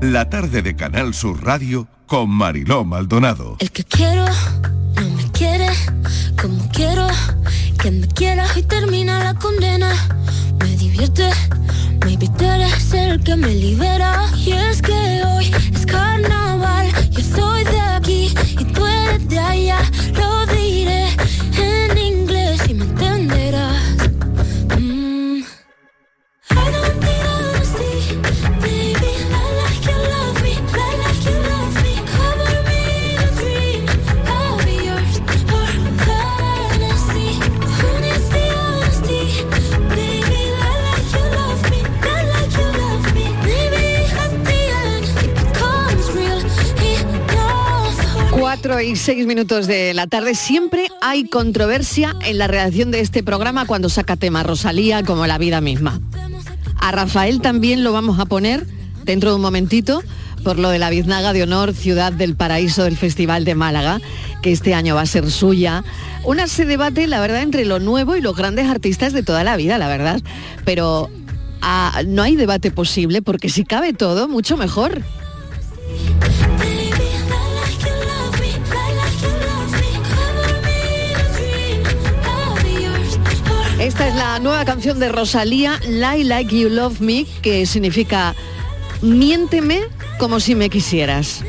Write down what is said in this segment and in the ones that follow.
la tarde de Canal Sur Radio con Mariló Maldonado. El que quiero no me quiere como quiero que me quieras y termina la condena. Me divierte, maybe tú eres el que me libera. Y es que hoy es carnaval, yo soy de aquí y tú eres de allá. Lo diré en 4 y 6 minutos de la tarde. Siempre hay controversia en la redacción de este programa cuando saca tema Rosalía como la vida misma. A Rafael también lo vamos a poner dentro de un momentito por lo de la biznaga de honor Ciudad del Paraíso del Festival de Málaga, que este año va a ser suya. Una se debate, la verdad, entre lo nuevo y los grandes artistas de toda la vida, la verdad. Pero ah, no hay debate posible porque si cabe todo, mucho mejor. Esta es la nueva canción de Rosalía, Lie Like You Love Me, que significa miénteme como si me quisieras.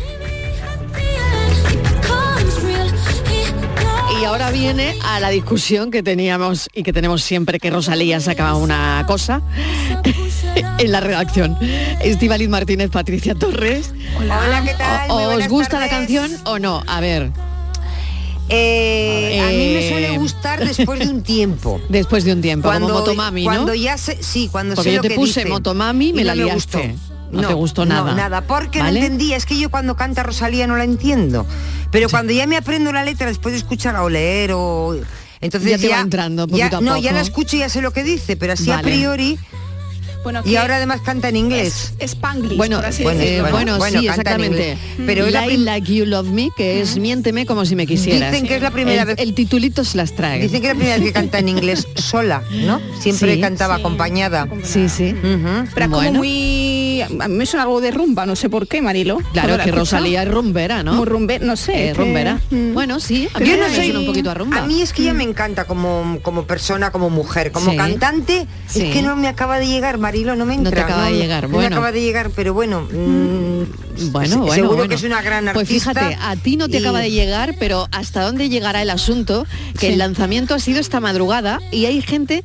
Y ahora viene a la discusión que teníamos y que tenemos siempre que Rosalía sacaba una cosa en la redacción. Estivaliz Martínez, Patricia Torres. Hola, ¿qué tal? ¿O- Muy ¿Os gusta la canción o no? A ver. Eh, a mí me Eh, suele gustar después de un tiempo. Después de un tiempo, como Motomami, ¿no? Cuando ya sé, sí, cuando Porque sé yo lo te que puse dice. Motomami, me Y la no me gustó. No te gustó nada. No, nada, porque ¿Vale? no entendía. Es que yo cuando canta Rosalía no la entiendo. Pero cuando ya me aprendo la letra después de escucharla o leer o... Entonces Ya te va entrando ya- No, ya la escucho y ya sé lo que dice, pero así a priori... Bueno, y ahora además canta en inglés. Es Spanglish, Bueno, por así bueno, eh, bueno, bueno, sí, exactamente. Pero Lie prim- Like You Love Me, que es miénteme como si me quisieras. Dicen que es la primera el, vez- El titulito se las trae. Dicen que es la primera vez que canta en inglés sola, ¿no? Siempre Sí. cantaba Sí. acompañada. Sí, sí. Ujú. Pero como Bueno. A mí me suena algo de rumba, no sé por qué, Marilo. Claro que Rosalía es rumbera, ¿no? Muy rumbe, no sé. Es que- rumbera. Mm. Bueno, sí, a mí Yo me no soy suena un poquito a rumba. A mí es que ella me encanta como, como persona, como mujer, como Sí. cantante. Sí. Es que no me acaba de llegar, Marilo, no me No entra. te acaba de llegar, no bueno. me acaba de llegar, pero bueno. mm, Bueno, bueno, seguro bueno. que es una gran Pues artista. fíjate, a ti no te y- acaba de llegar, pero ¿hasta dónde llegará el asunto? Que Sí. el lanzamiento ha sido esta madrugada y hay gente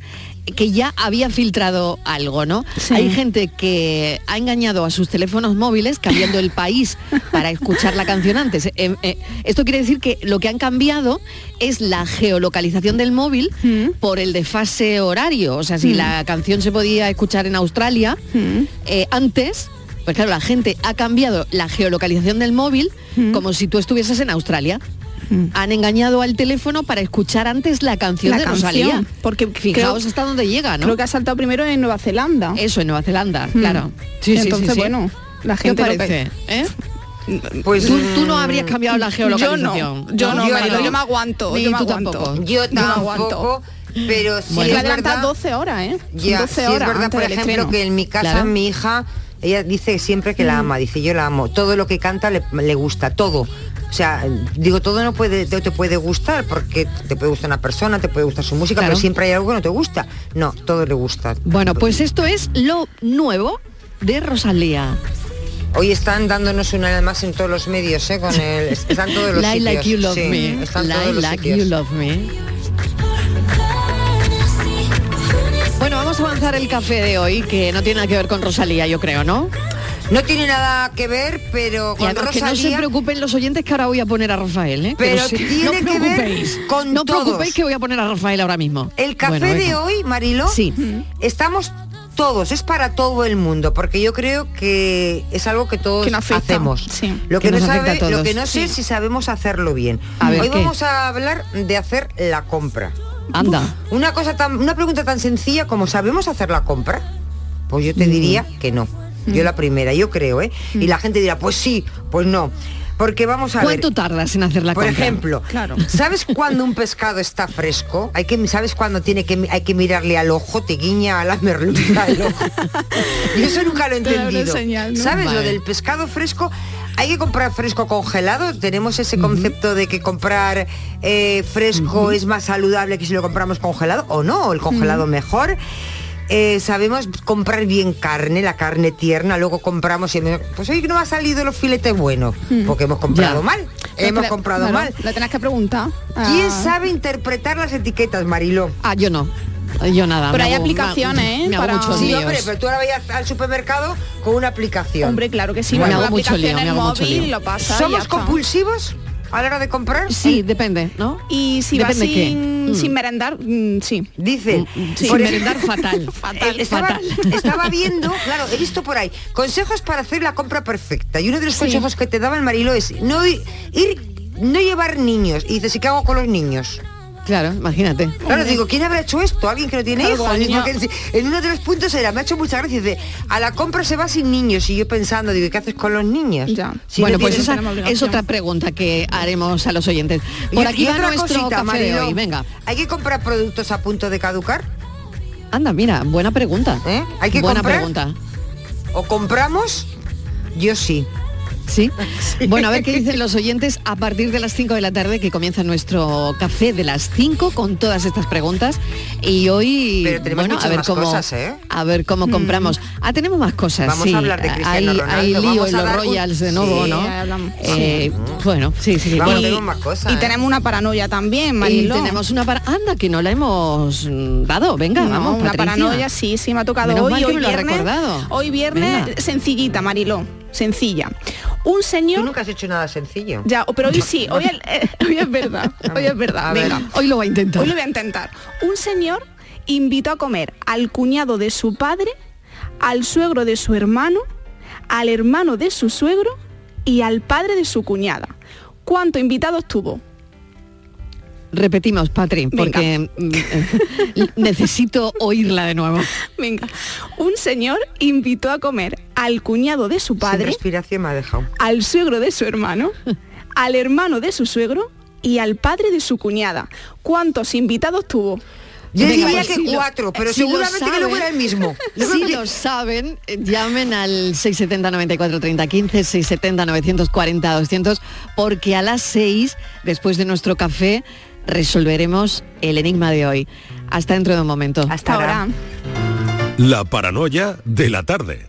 que ya había filtrado algo, ¿no? Sí. Hay gente que ha engañado a sus teléfonos móviles cambiando el país para escuchar la canción antes. Eh, eh, esto quiere decir que lo que han cambiado es la geolocalización del móvil Mm. por el desfase horario. O sea, si la canción se podía escuchar en Australia Mm. eh, antes, pues claro, la gente ha cambiado la geolocalización del móvil Mm. como si tú estuvieses en Australia. Han engañado al teléfono para escuchar antes la canción La de canción, Rosalía. porque fijaos creo- hasta dónde llega, ¿no? Creo que ha saltado primero en Nueva Zelanda. Eso, en Nueva Zelanda, Mm. claro. Sí, sí, Entonces, sí, sí. bueno, la ¿Qué os gente que- parece? eh? Pues Tú, tú no mm, habrías cambiado la Yo no, geolocalización. yo no, Yo no. yo me aguanto, Ni yo me tú aguanto. tampoco. Yo tampoco, pero sí Bueno. Es adelanta verdad. 12 horas, ¿eh? Ya, 12 sí, es horas verdad, antes por ejemplo, estreno. que en mi casa Claro. mi hija, ella dice siempre que la ama, dice yo la amo, todo lo que canta le, le gusta, todo. O sea, digo, todo no puede, te puede gustar, porque te puede gustar una persona, te puede gustar su música, Claro. pero siempre hay algo que no te gusta. No, todo le gusta. Bueno, pues esto es lo nuevo de Rosalía. Hoy están dándonos una vez más en todos los medios, ¿eh? Con el, están todos los Lie sitios. like you love sí, me. están Lie todos los like sitios. you love me. Bueno, vamos a avanzar el café de hoy, que no tiene nada que ver con Rosalía, yo creo, ¿no? No tiene nada que ver, pero Y con además que no se Rosalía... preocupen los oyentes que ahora voy a poner a Rafael, ¿eh? Pero sí, tiene no que ver preocupéis, con No todos. preocupéis que voy a poner a Rafael ahora mismo. El café Bueno, de venga. hoy, Marilo, Sí. estamos todos, es para todo el mundo, porque yo creo que es algo que todos Que nos afecta, hacemos. sí. Lo Que que, no sabe, lo que no sé Sí. si sabemos hacerlo bien. A ver, hoy ¿qué? vamos a hablar de hacer la compra. Anda. Una cosa tan, una pregunta tan sencilla como ¿sabemos hacer la compra? Pues yo te diría que no. Yo la primera, yo creo, ¿eh? Y la gente dirá, pues sí, pues no. Porque vamos a ¿Cuánto ver. tardas en hacer la Por compra? ejemplo, Claro. ¿sabes cuándo un pescado está fresco? Hay que, ¿Sabes cuándo tiene que, hay que mirarle al ojo? Te guiña a la merluza el ojo. Yo eso nunca lo he entendido. señal, ¿no? ¿Sabes? Lo del pescado fresco. Hay que comprar fresco congelado. Tenemos ese concepto de que comprar eh, fresco es más saludable que si lo compramos congelado o no, el congelado mejor. Eh, sabemos comprar bien carne, la carne tierna, luego compramos y pues hoy no ha salido los filetes buenos, porque hemos comprado Ya. mal, hemos comprado claro, mal. Lo tenés que preguntar. ¿Quién Ah, sabe interpretar las etiquetas, Mariló? Ah, yo no. Yo nada. Pero me hay hago- aplicaciones, me- ¿eh? Me hago para- muchos Sí, líos. hombre, pero tú ahora vayas al supermercado con una aplicación. Hombre, claro que sí. Me bueno, hago mucho lío, me hago mucho móvil lío. lo pasa y ya ¿Somos está. compulsivos a la hora de comprar? Sí, depende, ¿no? Y si Depende sin, Mm. sin merendar, mm, sí. Dice, Sí, por merendar fatal. Fatal. Eh, estaba, fatal. estaba viendo, claro, he visto por ahí, consejos para hacer la compra perfecta. Y uno de los Sí. consejos que te daba el Marilo es no ir, no llevar niños. Y dices, ¿y qué hago con los niños? Claro, imagínate. Claro, digo, ¿quién habrá hecho esto? ¿Alguien que no tiene Claro, hijos? Y en- uno de los puntos era, me ha hecho mucha gracia, dice, a la compra se va sin niños. Y yo pensando, digo, ¿qué haces con los niños? Ya. Si bueno, no pues esa es otra pregunta que haremos a los oyentes. Y- Por y aquí va otra nuestro cosita, café de hoy. Venga. ¿Hay que comprar productos a punto de caducar? Anda, mira, buena pregunta. ¿Eh? ¿Hay que buena comprar? pregunta. ¿O compramos? Yo sí. ¿Sí? Bueno, a ver qué dicen los oyentes a partir de las 5 de la tarde que comienza nuestro café de las 5 con todas estas preguntas y hoy Pero tenemos bueno, muchas a ver cómo cosas, ¿eh? a ver cómo compramos. Ah, tenemos más cosas, Vamos sí. a hablar de Cristiano hay, Ronaldo, hay lío vamos en a los un- Royals de nuevo, Sí, ¿no? Eh, bueno, sí, sí. Vamos, Bueno, tenemos más cosas. Y ¿eh? tenemos una paranoia también, y Mariló. tenemos una para anda que no la hemos dado. Venga, No, vamos, una Patricia. paranoia, sí, sí, me ha tocado Menos hoy. hoy me lo viernes, recordado. Hoy viernes, Venga. sencillita, Mariló, sencilla. Un Tú señor... nunca has hecho nada sencillo. Ya, pero hoy sí, hoy, el- eh, hoy es verdad, hoy es verdad. Ver. Venga, Hoy lo va a intentar. hoy lo voy a intentar. Un señor invitó a comer al cuñado de su padre, al suegro de su hermano, al hermano de su suegro y al padre de su cuñada. ¿Cuántos invitados tuvo? Repetimos, Patri, Venga. porque mm, necesito oírla de nuevo. Venga, un señor invitó a comer al cuñado de su Sin padre, respiración me ha dejado. al suegro de su hermano, al hermano de su suegro y al padre de su cuñada. ¿Cuántos invitados tuvo? Yo Venga, diría pues que si lo- cuatro, pero si lo seguramente que luego saben- era el mismo. Si lo saben, eh, llamen al 670 94 30 15, 670 940 200, porque a las 6, después de nuestro café, resolveremos el enigma de hoy. Hasta dentro de un momento. Hasta Hasta ahora. ahora. La paranoia de la tarde.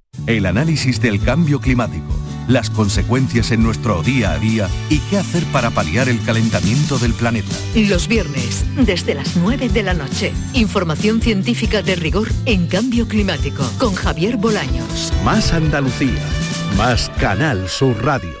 El análisis del cambio climático, las consecuencias en nuestro día a día y qué hacer para paliar el calentamiento del planeta. Los viernes, desde las 9 de la noche. Información científica de rigor en cambio climático con Javier Bolaños. Más Andalucía, más Canal Sur Radio.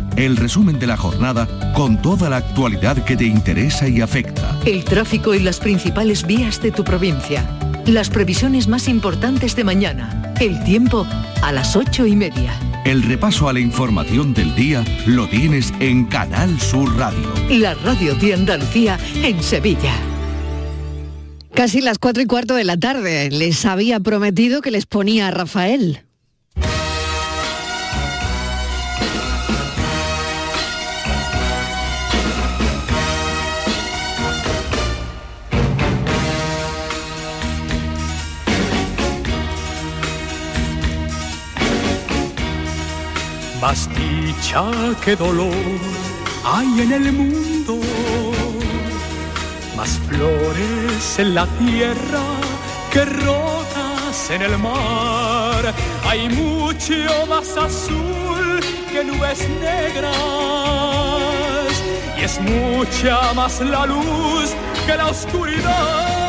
El resumen de la jornada con toda la actualidad que te interesa y afecta. El tráfico y las principales vías de tu provincia. Las previsiones más importantes de mañana. El tiempo a las ocho y media. El repaso a la información del día lo tienes en Canal Sur Radio. La radio de Andalucía en Sevilla. Casi las cuatro y cuarto de la tarde. Les había prometido que les ponía a Rafael. Más dicha que dolor hay en el mundo, más flores en la tierra que rotas en el mar. Hay mucho más azul que nubes negras y es mucha más la luz que la oscuridad.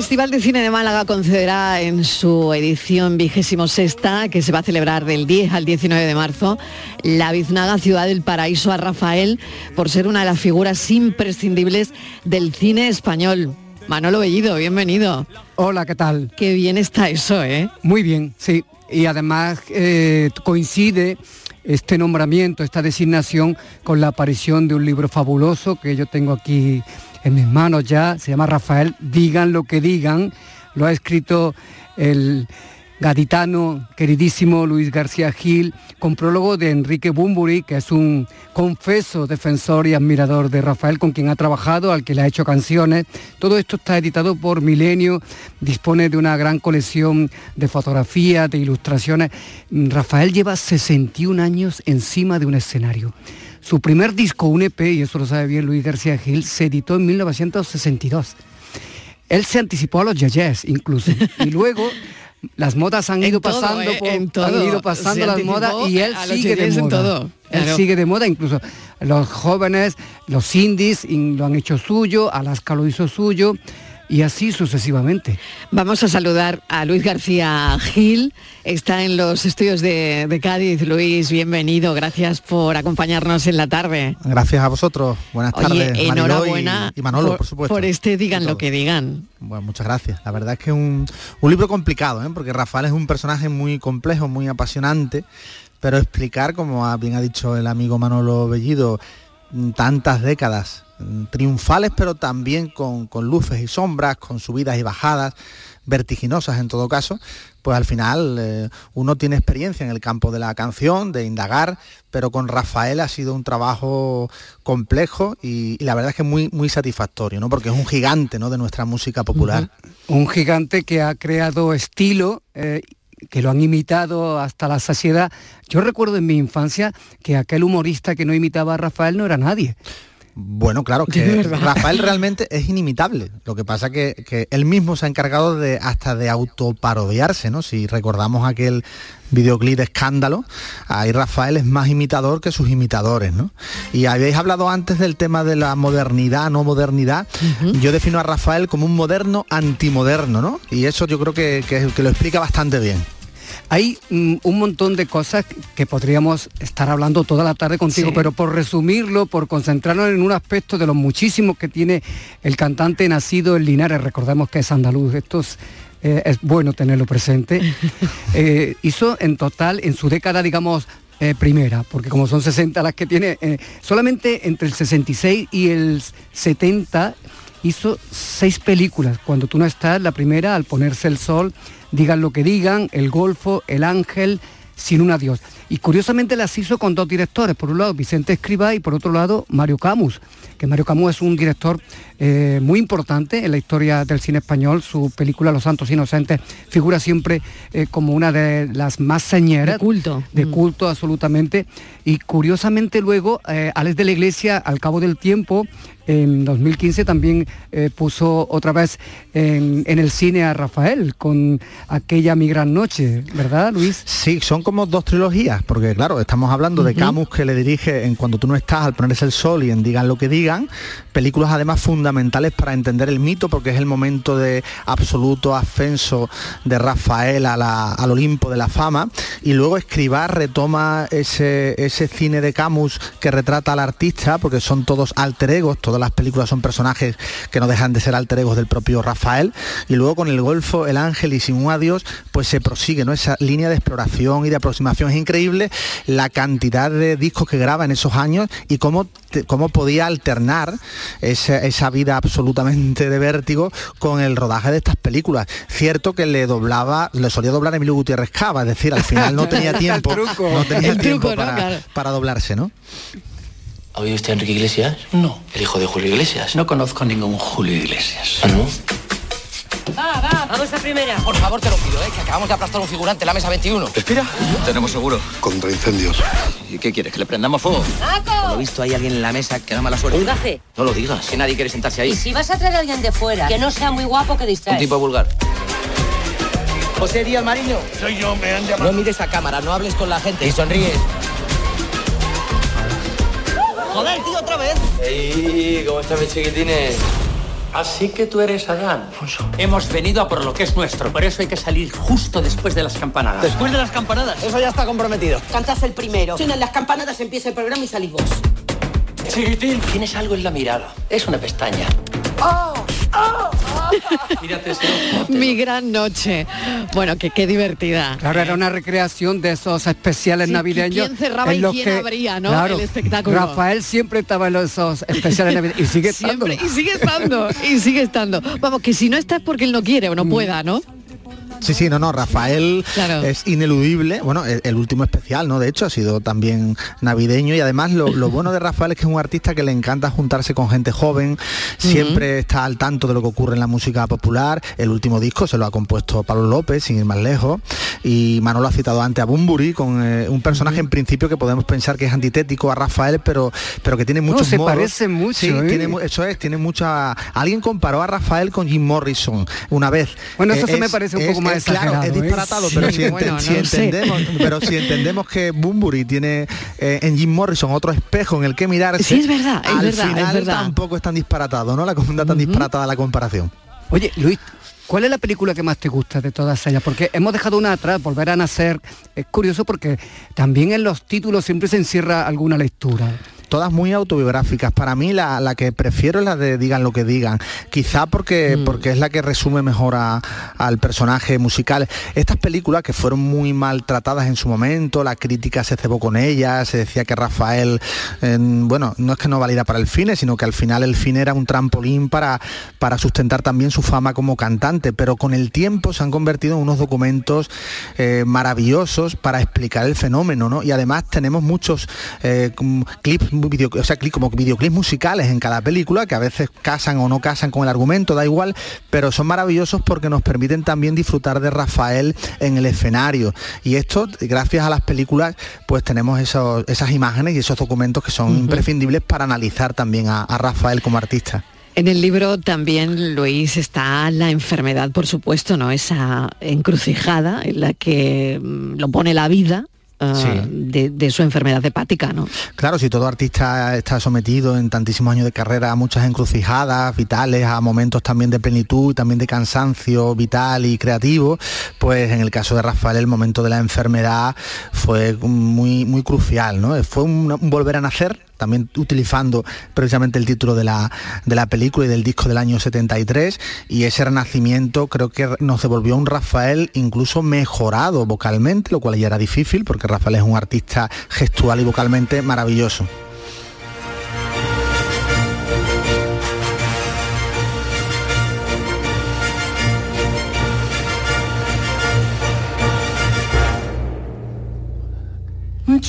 Festival de Cine de Málaga concederá en su edición vigésimo sexta, que se va a celebrar del 10 al 19 de marzo, la biznaga Ciudad del Paraíso a Rafael por ser una de las figuras imprescindibles del cine español. Manolo Bellido, bienvenido. Hola, ¿qué tal? Qué bien está eso, ¿eh? Muy bien, sí. Y además eh, coincide este nombramiento, esta designación con la aparición de un libro fabuloso que yo tengo aquí en mis manos ya, se llama Rafael, digan lo que digan, lo ha escrito el gaditano queridísimo Luis García Gil, con prólogo de Enrique Bumburi, que es un confeso defensor y admirador de Rafael, con quien ha trabajado, al que le ha hecho canciones. Todo esto está editado por Milenio, dispone de una gran colección de fotografías, de ilustraciones. Rafael lleva 61 años encima de un escenario. Su primer disco, un EP, y eso lo sabe bien Luis García Gil, se editó en 1962. Él se anticipó a los yeyes incluso. Y luego las modas han En ido todo, pasando ¿eh? por, En todo. han ido pasando Se las modas y él sigue de en moda. todo, Él claro. sigue de moda, incluso los jóvenes, los indies in- lo han hecho suyo, Alaska lo hizo suyo y así sucesivamente. Vamos a saludar a Luis García Gil, está en los estudios de, de Cádiz. Luis, bienvenido, gracias por acompañarnos en la tarde. Gracias a vosotros. Buenas Oye, tardes. Mariló enhorabuena y, y Manolo, por, por, supuesto. por este Digan lo que digan. Bueno, muchas gracias. La verdad es que es un, un libro complicado, ¿eh? porque Rafael es un personaje muy complejo, muy apasionante, pero explicar, como ha- bien ha dicho el amigo Manolo Bellido, tantas décadas mm, triunfales, pero también con, luces y sombras, con subidas y bajadas, vertiginosas en todo caso, pues al final eh, uno tiene experiencia en el campo de la canción, de indagar, pero con Rafael ha sido un trabajo complejo y, y la verdad es que muy, muy satisfactorio, ¿no? Porque es un gigante ¿no? de nuestra música popular. Un gigante que ha creado estilo. eh, que lo han imitado hasta la saciedad. Yo recuerdo en mi infancia que aquel humorista que no imitaba a Rafael no era nadie. Bueno, claro, que. Rafael realmente es inimitable. Lo que pasa que, que él mismo se ha encargado de hasta de autoparodiarse, ¿no? Si recordamos aquel videoclip de escándalo, ahí Rafael es más imitador que sus imitadores, ¿no? Y habéis hablado antes del tema de la modernidad, no modernidad. Yo defino a Rafael como un moderno antimoderno, ¿no? Y eso yo creo que, que- que lo explica bastante bien. Hay mm, un montón de cosas que podríamos estar hablando toda la tarde contigo, Sí. pero por resumirlo, por concentrarnos en un aspecto de los muchísimos que tiene el cantante nacido en Linares, recordemos que es andaluz, esto es, eh, es bueno tenerlo presente, Eh, hizo en total, en su década, digamos, eh, primera, porque como son 60 las que tiene, solamente entre el 66 y el 70 hizo seis películas. Cuando tú no estás, la primera, al ponerse el sol, digan lo que digan, El Golfo, El Ángel, Sin un adiós. Y curiosamente las hizo con dos directores, por un lado Vicente Escribá y por otro lado Mario Camus, que Mario Camus es un director eh, muy importante en la historia del cine español. Su película Los Santos Inocentes figura siempre eh, como una de las más señeras. De culto. De Mm. culto, absolutamente. Y curiosamente luego, eh, Alex de la Iglesia, al cabo del tiempo, en 2015 también eh, puso otra vez en, en, el cine a Rafael con aquella Mi Gran Noche, ¿verdad, Luis? Sí, son como dos trilogías, porque claro, estamos hablando de Camus que le dirige en Cuando tú no estás, al ponerse el sol y en Digan lo que digan, películas además fundamentales para entender el mito, porque es el momento de absoluto ascenso de Rafael al Olimpo de la fama, y luego Escribar retoma ese, ese cine de Camus que retrata al artista, porque son todos alter egos, todas las películas son personajes que no dejan de ser alter egos del propio Rafael, y luego con el Golfo, el Ángel y Sin un Adiós, pues se prosigue, ¿no? Esa línea de exploración y de aproximación es increíble, la cantidad de discos que graba en esos años y cómo, cómo podía alternar esa, esa vida absolutamente de vértigo con el rodaje de estas películas. Cierto que le doblaba, le solía doblar Emilio Gutiérrez Cava, es decir, al final no tenía tiempo, no tenía tiempo para, para doblarse, ¿no? ¿Ha oído usted a Enrique Iglesias? No. ¿El hijo de Julio Iglesias? No conozco ningún Julio Iglesias. ¿Ah, no? Va, va, vamos a primera. Por favor, te lo pido, ¿eh? que acabamos de aplastar un figurante en la mesa 21. ¿Respira? Tenemos seguro. Contra incendios. ¿Y qué quieres? ¿Que le prendamos fuego? ¡Paco! Por lo visto hay alguien en la mesa que da mala suerte. Un gafe. No lo digas, que nadie quiere sentarse ahí. Y si vas a traer a alguien de fuera, que no sea muy guapo, que distrae. Un tipo vulgar. José Díaz Mariño. Soy yo, me han llamado. No mires a cámara, no hables con la gente y sonríes. Joder, tío, otra vez. ¡Ey! ¿Cómo están mis chiquitines? Así que tú eres Adán, Alfonso. Hemos venido a por lo que es nuestro, por eso hay que salir justo después de las campanadas. Después de las campanadas. Eso ya está comprometido. Cantas el primero. Suenan las campanadas, empieza el programa y salís vos. Chiquitín, tienes algo en la mirada. Es una pestaña. ¡Oh! ¡Oh! Mírate ese Mi gran noche. Bueno, que qué divertida. Claro, era una recreación de esos especiales Sí, navideños. ¿quién cerraba y en los quién que, abría, no? claro, El espectáculo. Rafael siempre estaba en esos especiales navideños y sigue estando. Siempre, y sigue estando, y sigue estando. Vamos, que si no está es porque él no quiere o no pueda, ¿no? Sí, sí, no, no, Rafael Claro. es ineludible. Bueno, el, el último especial, ¿no? De hecho, ha sido también navideño y además lo, lo bueno de Rafael es que es un artista que le encanta juntarse con gente joven, siempre está al tanto de lo que ocurre en la música popular. El último disco se lo ha compuesto Pablo López, sin ir más lejos, y Manolo ha citado antes a Bumburi, con eh, un personaje en principio que podemos pensar que es antitético a Rafael, pero, pero que tiene muchos se modos. parecen mucho, Sí, ¿eh? tiene eso es, tiene mucha... Alguien comparó a Rafael con Jim Morrison una vez. Bueno, eso Eh, se me parece un poco más es- claro, es ¿eh? disparatado, Sí, pero si, ente- bueno, no si lo sé. entendemos, pero si entendemos que Bumburi tiene eh, en Jim Morrison otro espejo en el que mirarse, Sí, es verdad, es al verdad, es final verdad. tampoco es tan disparatado, ¿no? La no tan disparatada la comparación. Oye, Luis, ¿cuál es la película que más te gusta de todas ellas? Porque hemos dejado una atrás, volver a nacer. Es curioso porque también en los títulos siempre se encierra alguna lectura. Todas muy autobiográficas. Para mí la, la que prefiero es la de Digan lo que digan. Quizá porque, Mm. porque es la que resume mejor a- al personaje musical. Estas películas que fueron muy maltratadas en su momento, la crítica se cebó con ellas, se decía que Rafael, eh, bueno, no es que no valiera para el cine, sino que al final el cine era un trampolín para, para sustentar también su fama como cantante, pero con el tiempo se han convertido en unos documentos eh, maravillosos para explicar el fenómeno, ¿no? Y además tenemos muchos eh, como clips, video- o sea, como videoclips musicales en cada película que a veces casan o no casan con el argumento, da igual, pero son maravillosos porque nos permiten también disfrutar de Rafael en el escenario. Y esto, gracias a las películas, pues tenemos esos- esas imágenes y esos documentos que son imprescindibles para analizar también a- a Rafael como artista. En el libro también, Luis, está la enfermedad, por supuesto, ¿no? Esa encrucijada en la que mm, lo pone la vida ah, Sí. de, de su enfermedad hepática, ¿no? Claro, si todo artista está sometido en tantísimos años de carrera a muchas encrucijadas vitales, a momentos también de plenitud, también de cansancio vital y creativo, pues en el caso de Rafael el momento de la enfermedad fue muy, muy crucial, ¿no? Fue un, un volver a nacer, también utilizando precisamente el título de la, de la película y del disco del año 73, y ese renacimiento creo que nos devolvió un Rafael incluso mejorado vocalmente, lo cual ya era difícil, porque Rafael es un artista gestual y vocalmente maravilloso.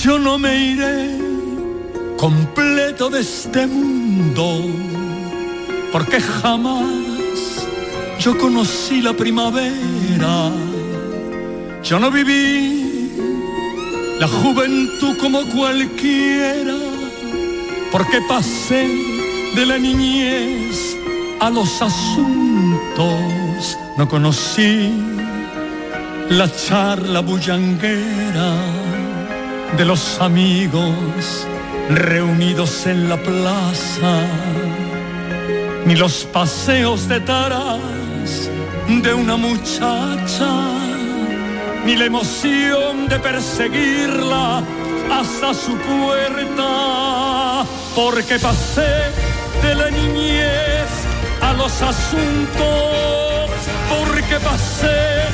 Yo no me iré completo de este mundo, porque jamás yo conocí la primavera. Yo no viví la juventud como cualquiera, porque pasé de la niñez a los asuntos. No conocí la charla bullanguera de los amigos reunidos en la plaza, ni los paseos de taras de una muchacha, ni la emoción de perseguirla hasta su puerta, porque pasé de la niñez a los asuntos, porque pasé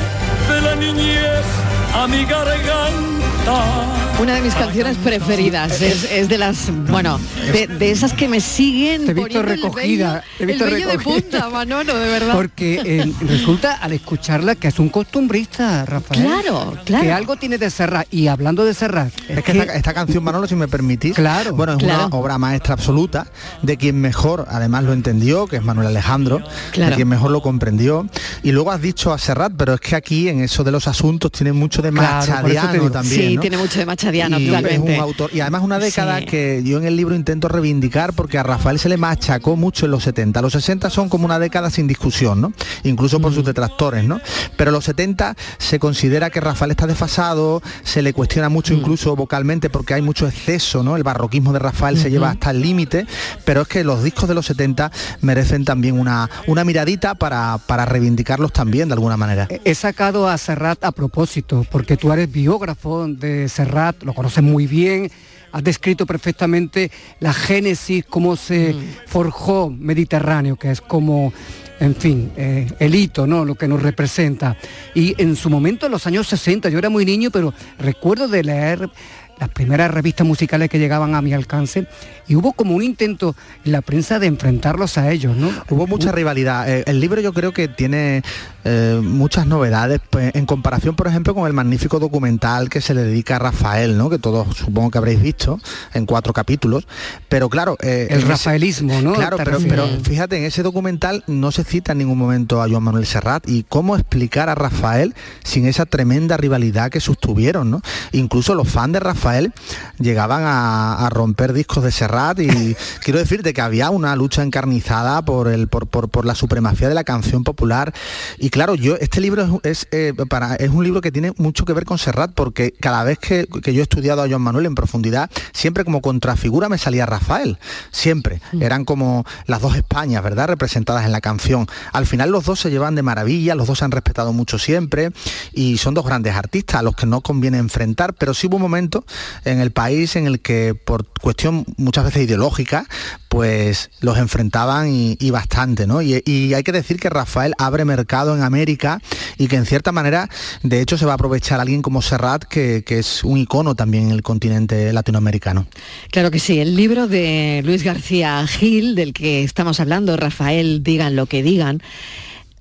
de la niñez a mi garganta. Una de mis canciones preferidas es, es de las, bueno, de, de esas que me siguen. Te he visto el recogida, vello- te he visto el vello de recogida. punta, Manolo, de verdad. Porque eh, resulta al escucharla que es un costumbrista, Rafael. Claro, claro. Que algo tiene de Serrat. Y hablando de Serrat, Es que esta, esta canción, Manolo, si me permitís, Claro, bueno, es claro. una obra maestra absoluta, de quien mejor además lo entendió, que es Manuel Alejandro, Claro. de quien mejor lo comprendió. Y luego has dicho a Serrat, pero es que aquí en eso de los asuntos tiene mucho de Claro, también. sí, ¿no? tiene mucho de machadiano, y es un autor y además una década Sí. que yo en el libro intento reivindicar porque a Rafael se le machacó mucho en los 70 los 60 son como una década sin discusión no incluso Mm. por sus detractores no pero los 70 se considera que Rafael está desfasado se le cuestiona mucho Mm. incluso vocalmente porque hay mucho exceso no el barroquismo de Rafael se lleva hasta el límite pero es que los discos de los 70 merecen también una una miradita para para reivindicarlos también de alguna manera. He sacado a Serrat a propósito, porque tú eres biógrafo de Serrat, lo conoces muy bien, has descrito perfectamente la génesis, cómo se forjó Mediterráneo, que es como, en fin, eh, el hito, ¿no? Lo que nos representa. Y en su momento, en los años 60, yo era muy niño, pero recuerdo de leer las primeras revistas musicales que llegaban a mi alcance y hubo como un intento en la prensa de enfrentarlos a ellos, ¿no? Hubo mucha rivalidad. Eh, el libro yo creo que tiene eh, muchas novedades pues, en comparación, por ejemplo, con el magnífico documental que se le dedica a Rafael, ¿no? Que todos supongo que habréis visto en cuatro capítulos. Pero claro, eh, El ese- rafaelismo, ¿no? Claro, pero fíjate, en ese documental no se cita en ningún momento a Joan Manuel Serrat y cómo explicar a Rafael sin esa tremenda rivalidad que sostuvieron, ¿no? Incluso los fans de Rafael llegaban a, a romper discos de Serrat y quiero decirte que había una lucha encarnizada por, el, por, por- por la supremacía de la canción popular y claro, yo este libro es, es, eh, para, es un libro que tiene mucho que ver con Serrat porque cada vez que, que yo he estudiado a Joan Manuel en profundidad, siempre como contrafigura me salía Rafael, siempre. Eran como las dos Españas, ¿verdad? Representadas en la canción. Al final los dos se llevan de maravilla, los dos se han respetado mucho siempre y son dos grandes artistas a los que no conviene enfrentar, pero sí hubo un momento en el país en el que por cuestión muchas veces ideológica, pues los enfrentaban y, bastante, ¿no? Y, y hay que decir que Rafael abre mercado en América y que en cierta manera, de hecho, se va a aprovechar alguien como Serrat, que, que es un icono también en el continente latinoamericano. Claro que sí, el libro de Luis García Gil, del que estamos hablando, Rafael, digan lo que digan,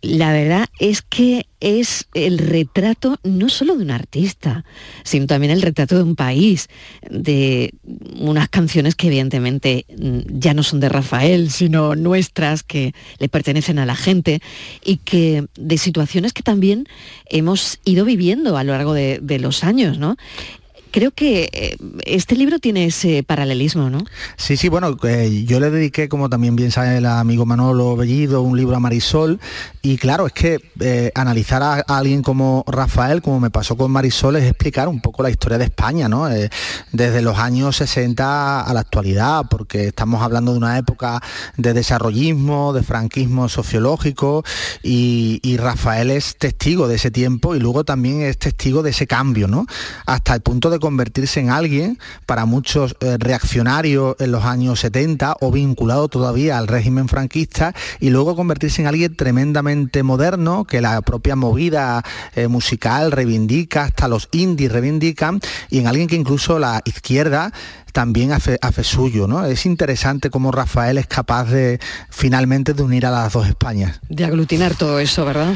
la verdad es que es el retrato no solo de un artista, sino también el retrato de un país, de unas canciones que evidentemente mm, ya no son de Rafael, sino nuestras, que le pertenecen a la gente y que de situaciones que también hemos ido viviendo a lo largo de, los años, ¿no? Creo que eh, este libro tiene ese paralelismo, ¿no? Sí, sí, bueno, eh, yo le dediqué, como también bien sabe el amigo Manolo Bellido, un libro a Marisol, y claro, es que eh, analizar a, alguien como Rafael, como me pasó con Marisol, es explicar un poco la historia de España, ¿no? Desde los años 60 a la actualidad, porque estamos hablando de una época de desarrollismo, de franquismo sociológico, y, y Rafael es testigo de ese tiempo y luego también es testigo de ese cambio, ¿no? Hasta el punto convertirse en alguien, para muchos eh, reaccionarios en los años 70 o vinculado todavía al régimen franquista, y luego convertirse en alguien tremendamente moderno, que la propia movida eh, musical reivindica, hasta los indies reivindican, y en alguien que incluso la izquierda también hace, hace suyo, ¿no? Es interesante cómo Rafael es capaz de finalmente de unir a las dos Españas. De aglutinar todo eso, ¿verdad?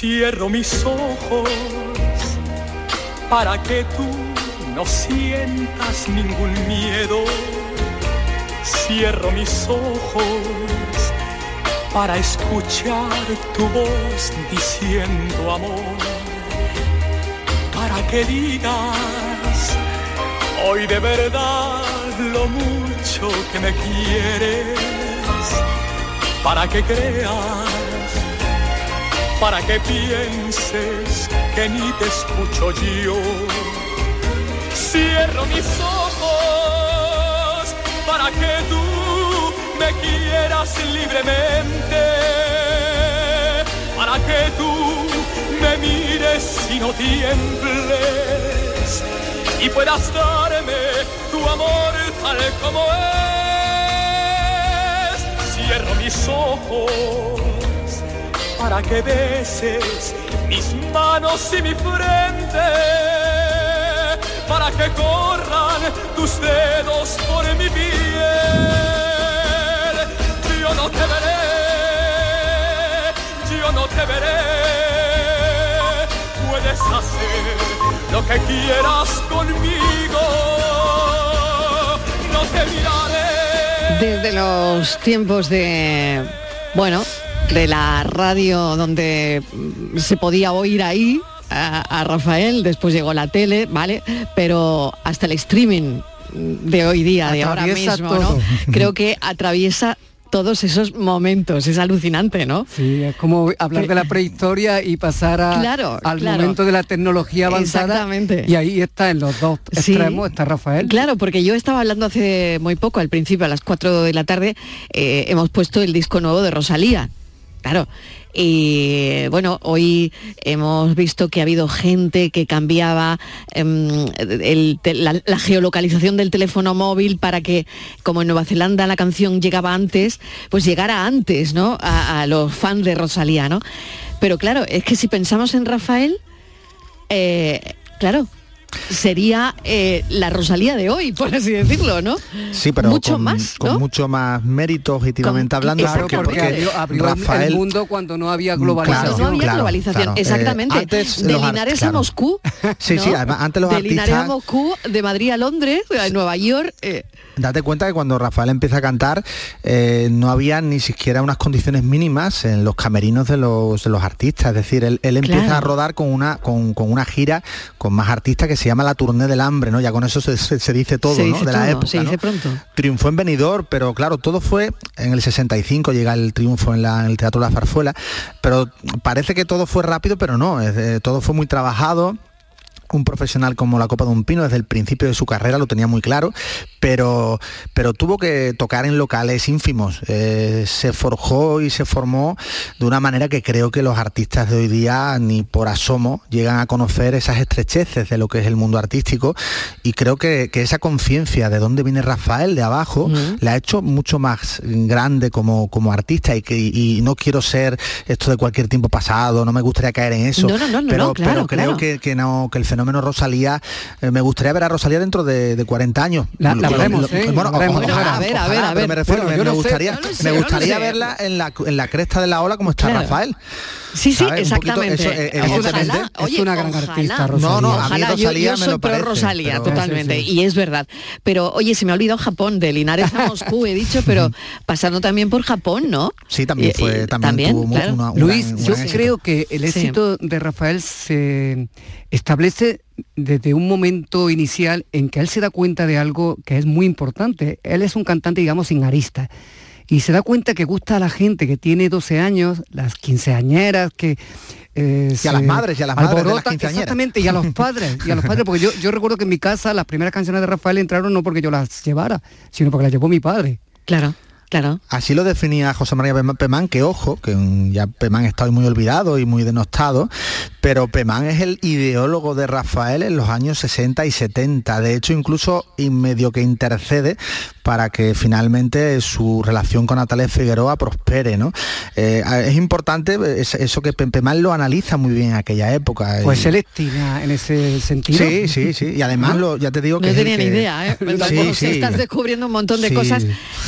Cierro mis ojos para que tú no sientas ningún miedo. Cierro mis ojos para escuchar tu voz diciendo amor, para que digas hoy de verdad lo mucho que me quieres, para que creas, para que pienses que ni te escucho yo. Cierro mis ojos para que tú me quieras libremente, para que tú me mires y no tiembles y puedas darme tu amor tal como es. Cierro mis ojos para que beses mis manos y mi frente, para que corran tus dedos por mi piel yo no te veré, yo no te veré. Puedes hacer lo que quieras conmigo, no te miraré. Desde los tiempos de, bueno, de la radio donde mm, se podía oír ahí a, a Rafael, después llegó la tele, ¿vale? Pero hasta el streaming de hoy día, de ahora mismo, todo. ¿no? Creo que atraviesa todos esos momentos, es alucinante, ¿no? Sí, es como hablar de la prehistoria y pasar a- Claro, al claro. momento de la tecnología avanzada. Exactamente. Y ahí está, en los dos Sí. extremos, está Rafael. Claro, porque yo estaba hablando hace muy poco, al principio, a las 4 de la tarde, eh, hemos puesto el disco nuevo de Rosalía. Claro. Y bueno, hoy hemos visto que ha habido gente que cambiaba em, la, geolocalización del teléfono móvil para que, como en Nueva Zelanda la canción llegaba antes, pues llegara antes, ¿no? A, a los fans de Rosalía, ¿no? Pero claro, es que si pensamos en Rafael, eh, claro, sería eh, la Rosalía de hoy, por así decirlo, ¿no? Sí, pero mucho con, más, con ¿no? mucho más mérito objetivamente Con- hablando, Claro, porque, abrió, abrió el- Rafael el mundo cuando no había Mm, globalización. no había claro, globalización, claro. Eh, exactamente. antes de Linares a Moscú. Sí, ¿no? sí, además antes los de Linares a artistas Moscú, de Madrid a Londres, a Nueva York. eh, Date cuenta que cuando Rafael empieza a cantar eh, no había ni siquiera unas condiciones mínimas en los camerinos de los, de los artistas. Es decir, él, él empieza a rodar con una, con, con una gira con más artistas que se llama la Tournée del Hambre, ¿no? Ya con eso se, se- se dice todo, se ¿no? dice De la época. se ¿no? dice pronto. Triunfó en Benidorm, pero claro, todo fue en el 65 llega el triunfo en, la- en el Teatro La Farfuela, pero parece que todo fue rápido, pero no, es de- todo fue muy trabajado. Un profesional como la Copa de un Pino desde el principio de su carrera lo tenía muy claro, pero, pero tuvo que tocar en locales ínfimos. Eh, se forjó y se formó de una manera que creo que los artistas de hoy día ni por asomo llegan a conocer esas estrecheces de lo que es el mundo artístico y creo que, que esa conciencia de dónde viene Rafael de abajo le ha hecho mucho más grande como, como artista y, que, y no quiero ser esto de cualquier tiempo pasado, no me gustaría caer en eso, No, no, no, no, pero, no, claro, pero creo claro. que, que no, que el fenómeno Rosalía, eh, me gustaría ver a Rosalía dentro de, de 40 años. La- la veremos, ¿eh? bueno, ojalá, a ver, a ver, ojalá, a pero ver. me refiero, Bueno, me, yo no me sé, gustaría, sé, me no gustaría sé. verla en la, en la cresta de la ola como está Claro. Rafael. Sí, sí, ¿Sabes? Un poquito exactamente. eso, eh, Ojalá, evidentemente, es oye, una gran ojalá. artista, No, no, a mí Ojalá, yo, Rosalía yo me soy lo pro parece, Rosalía, pero- totalmente, Sí, sí, y es verdad. Pero oye, se me ha olvidado Japón, de Linares a Moscú, he dicho, pero pasando también por Japón, ¿no? Sí, también Y- fue, y- también, tuvo claro. una, un Luis, yo éxito. creo que el Sí. éxito de Rafael se establece desde un momento inicial en que él se da cuenta de algo que es muy importante. Él es un cantante, digamos, sin arista. Y se da cuenta que gusta a la gente que tiene 12 años, las quinceañeras, que... eh, Y a las madres, y a las madres de las quinceañeras. Exactamente, y a los padres, y a los padres, porque yo, yo recuerdo que en mi casa las primeras canciones de Rafael entraron no porque yo las llevara, sino porque las llevó mi padre. Claro, claro. Así lo definía José María Pemán, que ojo, que ya Pemán está hoy muy olvidado y muy denostado, pero Pemán es el ideólogo de Rafael en los años 60 y 70. De hecho, incluso y medio que intercede para que finalmente su relación con Natalia Figueroa prospere. ¿no? Eh, es importante es- eso que Pe- Pemán lo analiza muy bien en aquella época. Pues Y- él es tina en ese sentido. Sí, sí, sí. Y además, lo, ya te digo que... No tenía ni que- idea, ¿eh? Sí, Tampoco sí. estás descubriendo un montón de Sí. cosas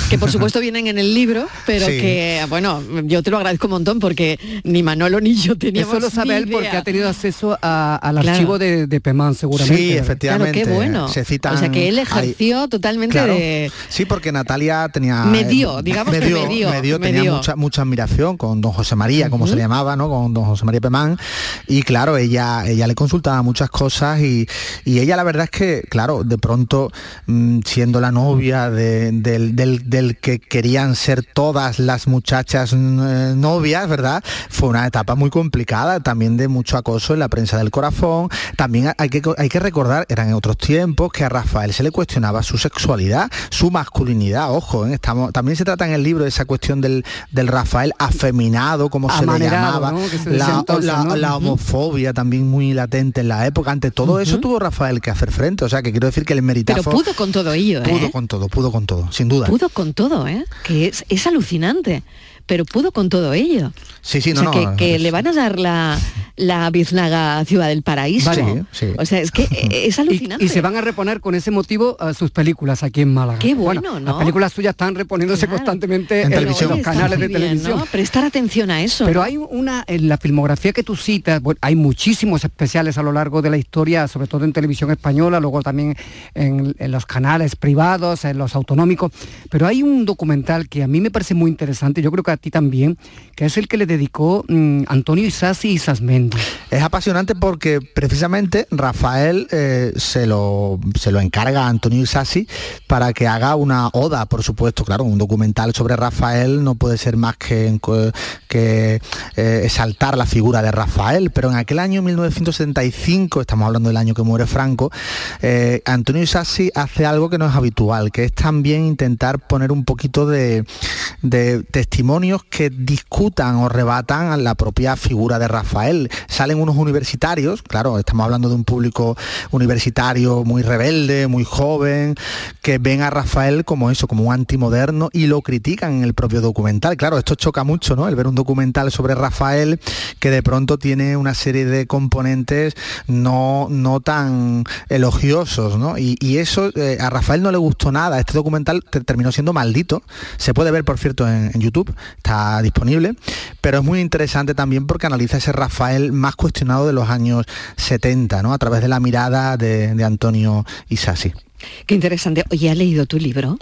que por supuesto vienen en el libro, pero Sí. que, bueno, yo te lo agradezco un montón porque ni Manolo ni yo teníamos Eso lo sabe ni él porque ha tenido acceso a- al Claro. archivo de, de Pemán, seguramente. Sí, efectivamente. Claro, qué bueno. Se citan o sea, que él ahí- ejerció totalmente Claro. de, Sí, porque Natalia tenía... Me dio, digamos me que dio, me dio, me dio, me tenía dio. mucha, mucha admiración con don José María, como se le llamaba, ¿no? Con don José María Pemán. Y claro, ella, ella le consultaba muchas cosas y, y ella la verdad es que, claro, de pronto, mm, siendo la novia de- del, del- del que querían ser todas las muchachas mm, eh, novias, ¿verdad? Fue una etapa muy complicada, también de mucho acoso en la prensa del corazón. También hay que, hay que recordar, eran en otros tiempos, que a Rafael se le cuestionaba su sexualidad, su masculinidad, ojo, ¿eh? Estamos, también se trata en el libro de esa cuestión del, del Rafael afeminado, como se le llamaba, ¿no? Se la, entonces, la- ¿no? la Ujú. homofobia también muy latente en la época. Ante todo eso tuvo Rafael que hacer frente, o sea que quiero decir que el Pero meritazo pudo con todo ello, pudo ¿eh? con todo, pudo con todo, sin duda. Pudo con todo, ¿eh? Que es, es alucinante, pero pudo con todo ello. Sí, sí, o no, sea, no, que, que le van a dar la, la biznaga Ciudad del Paraíso. Vale. Sí, O sea, es que es Y, alucinante. y se van a reponer con ese motivo a sus películas aquí en Málaga. Qué bueno, ¿no? Las películas suyas están reponiéndose constantemente en, Pero, los canales de bien, televisión. ¿no? Prestar atención a eso. Pero ¿no? hay una, en la filmografía que tú citas, bueno, hay muchísimos especiales a lo largo de la historia, sobre todo en televisión española, luego también en, en los canales privados, en los autonómicos, pero hay un documental que a mí me parece muy interesante, yo creo que a ti también, que es el que le dedicó mm, Antonio Isasi y Sasmendi. Es apasionante porque precisamente Rafael eh, se, lo, se lo encarga a Antonio Isasi para que haga una oda, por supuesto, claro, un documental sobre Rafael no puede ser más que, que eh, exaltar la figura de Rafael, pero en aquel año 1975, estamos hablando del año que muere Franco, eh, Antonio Isasi hace algo que no es habitual, que es también intentar poner un poquito de, de que discutan o rebatan a la propia figura de Rafael. Salen unos universitarios, claro, estamos hablando de un público universitario muy rebelde, muy joven, que ven a Rafael como eso, como un antimoderno y lo critican en el propio documental. Claro, esto choca mucho, ¿no? El ver un documental sobre Rafael que de pronto tiene una serie de componentes no, no tan elogiosos, ¿no? Y, y eso eh, a Rafael no le gustó nada. Este documental te- terminó siendo maldito. Se puede ver, por cierto, en, en YouTube, está disponible, pero es muy interesante también porque analiza ese Rafael más cuestionado de los años 70, ¿no? A través de la mirada de, de Antonio Isasi. Qué interesante. Oye, ¿has leído tu libro?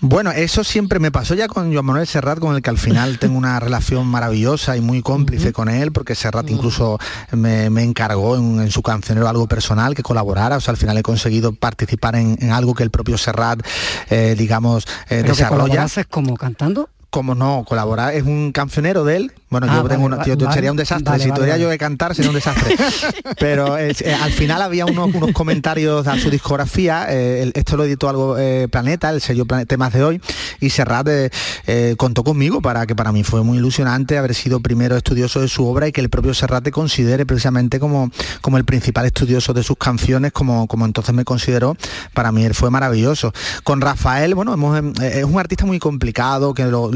Bueno, eso siempre me pasó ya con Joan Manuel Serrat, con el que al final tengo una relación maravillosa y muy cómplice con él, porque Serrat incluso me, me encargó en, en su cancionero algo personal, que colaborara, o sea, al final he conseguido participar en, en algo que el propio Serrat, eh, digamos, eh, Pero desarrolla. como cantando. Como no, colaborar es un cancionero de él. Bueno, Ah, yo tengo vale, una, tío, vale, sería un desastre. vale, si tuviera yo que cantar sería un desastre. Pero eh, al final había unos, unos comentarios a su discografía. eh, el- esto lo editó algo eh, Planeta, el sello Plane- Temas de hoy. Y Serrat contó conmigo para que para mí fue muy ilusionante haber sido primero estudioso de su obra y que el propio Serrat te considere precisamente como, como el principal estudioso de sus canciones, como, como entonces me consideró. Para mí él fue maravilloso. Con Rafael, bueno, hemos, es un artista muy complicado, que lo,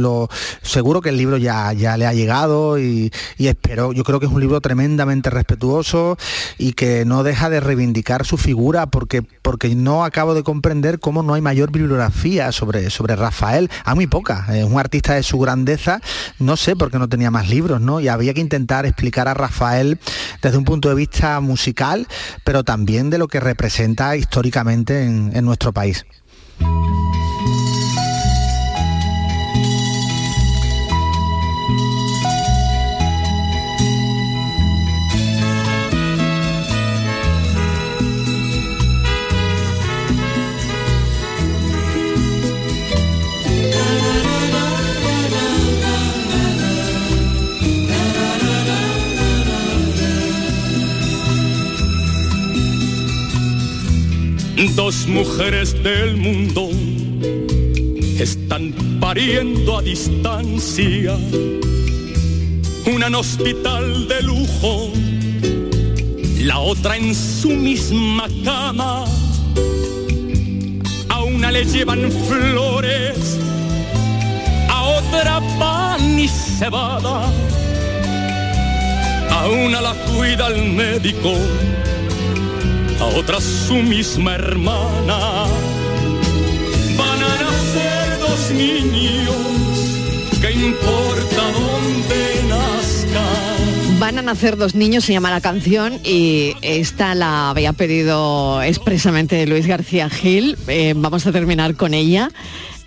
seguro que el libro ya, ya le ha llegado y, espero, yo creo que es un libro tremendamente respetuoso y que no deja de reivindicar su figura porque, porque no acabo de comprender cómo no hay mayor bibliografía sobre, sobre Rafael. Hay muy poca. Es un artista de su grandeza, no sé por qué no tenía más libros, ¿no? Y había que intentar explicar a Rafael desde un punto de vista musical, pero también de lo que representa históricamente en, en nuestro país. Dos mujeres del mundo están pariendo a distancia. Una en hospital de lujo, la otra en su misma cama. A una le llevan flores, a otra pan y cebada. A una la cuida el médico a otra su misma hermana. Van a nacer dos niños, que importa dónde nazcan? Van a nacer dos niños, se llama la canción, y esta la había pedido expresamente Luis García Gil. Eh, vamos a terminar con ella.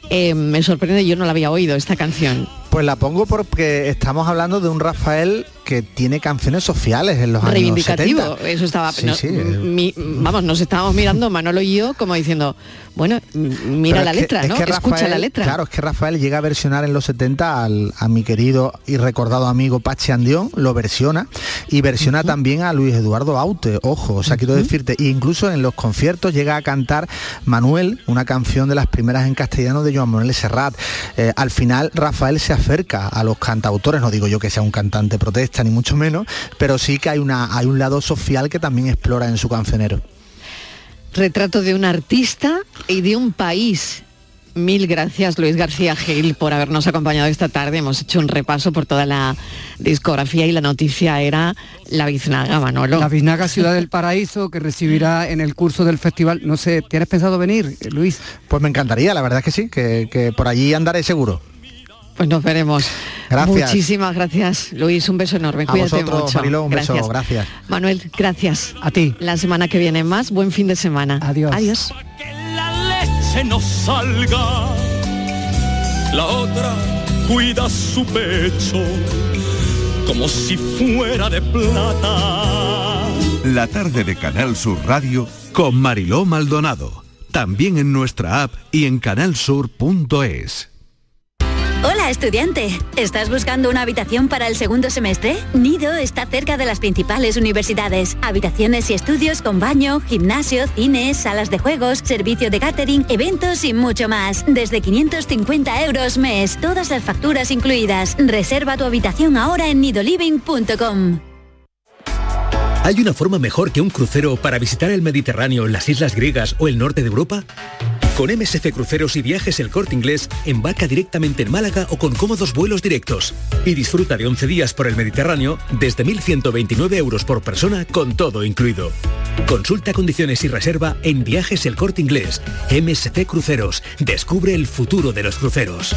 Eh, me sorprende, yo no la había oído esta canción. Pues la pongo porque estamos hablando de un Rafael que tiene canciones sociales en los años Reivindicativo, 70. eso estaba... Sí, no, sí. mi- vamos, nos estábamos mirando Manolo y yo como diciendo, bueno, mira la es que- letra, es ¿no? que Escucha Rafael- la letra. Claro, es que Rafael llega a versionar en los 70 al- a mi querido y recordado amigo Pachi Andión, lo versiona, y versiona también a Luis Eduardo Aute, ojo, o sea, quiero decirte, e incluso en los conciertos llega a cantar Manuel, una canción de las primeras en castellano de Joan Manuel Serrat. Eh, al final, Rafael se acerca a los cantautores, no digo yo que sea un cantante protesta, ni mucho menos, pero sí que hay, una, hay un lado social que también explora en su cancionero. Retrato de un artista y de un país. Mil gracias Luis García Gil por habernos acompañado esta tarde. Hemos hecho un repaso por toda la discografía y la noticia era la biznaga, Manolo. La Biznaga Ciudad del Paraíso que recibirá en el curso del festival. No sé, ¿tienes pensado venir, Luis? Pues me encantaría, la verdad es que sí, que, que por allí andaré seguro. Pues nos veremos. Gracias. Muchísimas gracias, Luis. Un beso enorme. A Cuídate vosotros, mucho. Mariló, un beso, gracias. Manuel, gracias. A ti. La semana que viene más. Buen fin de semana. Adiós. Adiós. salga. La otra cuida su pecho como si fuera de plata. La tarde de Canal Sur Radio con Mariló Maldonado. También en nuestra app y en canalsur.es. Hola estudiante, ¿estás buscando una habitación para el segundo semestre? Nido está cerca de las principales universidades. Habitaciones y estudios con baño, gimnasio, cines, salas de juegos, servicio de catering, eventos y mucho más. Desde 550 euros mes, todas las facturas incluidas. Reserva tu habitación ahora en nidoliving.com. ¿Hay una forma mejor que un crucero para visitar el Mediterráneo, las islas griegas o el norte de Europa? Con MSC Cruceros y Viajes El Corte Inglés, embarca directamente en Málaga o con cómodos vuelos directos. Y disfruta de 11 días por el Mediterráneo desde 1.129 euros por persona con todo incluido. Consulta condiciones y reserva en Viajes El Corte Inglés. MSC Cruceros. Descubre el futuro de los cruceros.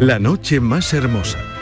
La noche más hermosa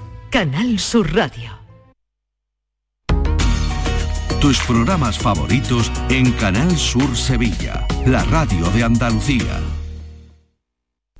Canal Sur Radio. Tus programas favoritos en Canal Sur Sevilla, la radio de Andalucía.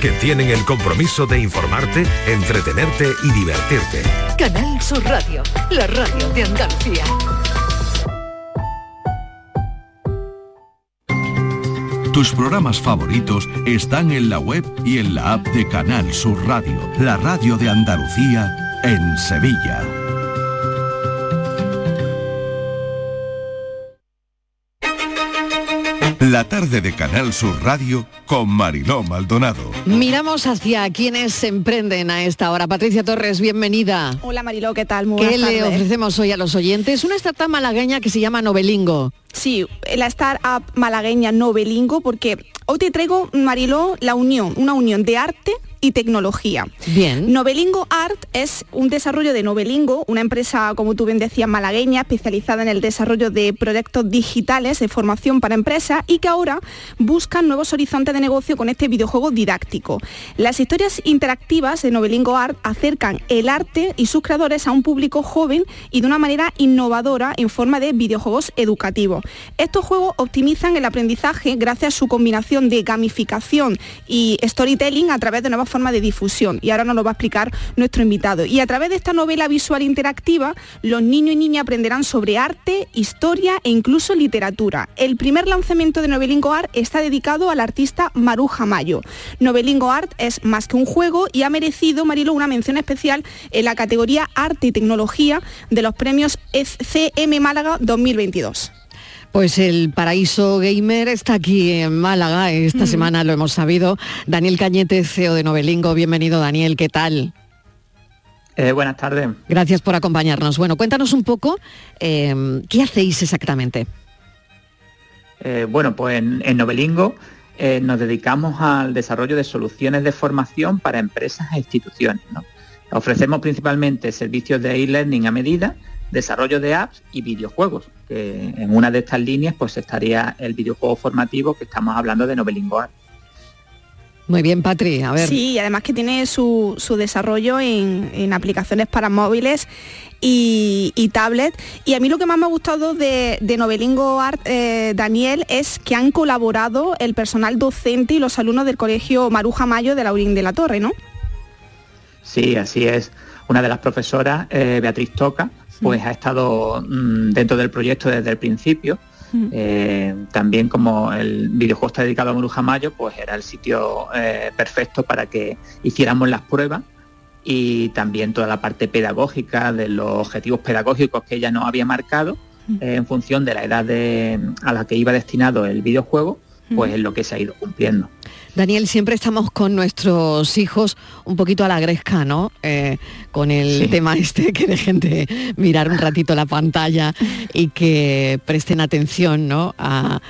que tienen el compromiso de informarte, entretenerte y divertirte. Canal Sur Radio, la radio de Andalucía. Tus programas favoritos están en la web y en la app de Canal Sur Radio, la radio de Andalucía en Sevilla. La tarde de Canal Sur Radio con Mariló Maldonado. Miramos hacia quienes se emprenden a esta hora. Patricia Torres, bienvenida. Hola Mariló, ¿qué tal? Muy ¿Qué le tardes. ofrecemos hoy a los oyentes? Una startup malagueña que se llama Novelingo. Sí, la startup malagueña Novelingo, porque Hoy te traigo, Mariló, la unión, una unión de arte y tecnología. Bien. Novelingo Art es un desarrollo de Novelingo, una empresa, como tú bien decías, malagueña, especializada en el desarrollo de proyectos digitales de formación para empresas y que ahora buscan nuevos horizontes de negocio con este videojuego didáctico. Las historias interactivas de Novelingo Art acercan el arte y sus creadores a un público joven y de una manera innovadora en forma de videojuegos educativos. Estos juegos optimizan el aprendizaje gracias a su combinación de gamificación y storytelling a través de nuevas forma de difusión y ahora nos lo va a explicar nuestro invitado. Y a través de esta novela visual interactiva, los niños y niñas aprenderán sobre arte, historia e incluso literatura. El primer lanzamiento de Novelingo Art está dedicado al artista Maruja Mayo. Novelingo Art es más que un juego y ha merecido, Marilo, una mención especial en la categoría Arte y Tecnología de los premios CM Málaga 2022. Pues el paraíso gamer está aquí en Málaga, esta semana lo hemos sabido. Daniel Cañete, CEO de Novelingo, bienvenido Daniel, ¿qué tal? Eh, buenas tardes. Gracias por acompañarnos. Bueno, cuéntanos un poco, eh, ¿qué hacéis exactamente? Eh, bueno, pues en, Novelingo nos dedicamos al desarrollo de soluciones de formación para empresas e instituciones. Ofrecemos principalmente servicios de e-learning a medida desarrollo de apps y videojuegos, que en una de estas líneas pues estaría el videojuego formativo que estamos hablando de Novelingo Muy bien, Patri, a ver. Sí, además que tiene su, desarrollo en, aplicaciones para móviles y, y, tablet. Y a mí lo que más me ha gustado de, Novelingo Art, eh, Daniel, es que han colaborado el personal docente y los alumnos del colegio Maruja Mayo de Laurín de la Torre, ¿no? Sí, así es. Una de las profesoras, eh, Beatriz Toca, pues ha estado mm, dentro del proyecto desde el principio. Eh, también como el videojuego está dedicado a Moruja Mayo, pues era el sitio eh, perfecto para que hiciéramos las pruebas y también toda la parte pedagógica de los objetivos pedagógicos que ella nos había marcado eh, en función de la edad a la que iba destinado el videojuego, pues es lo que se ha ido cumpliendo. Daniel, siempre estamos con nuestros hijos un poquito a la gresca, ¿no? Eh, con el tema este que dejen de mirar un ratito la pantalla y que presten atención, ¿no? A,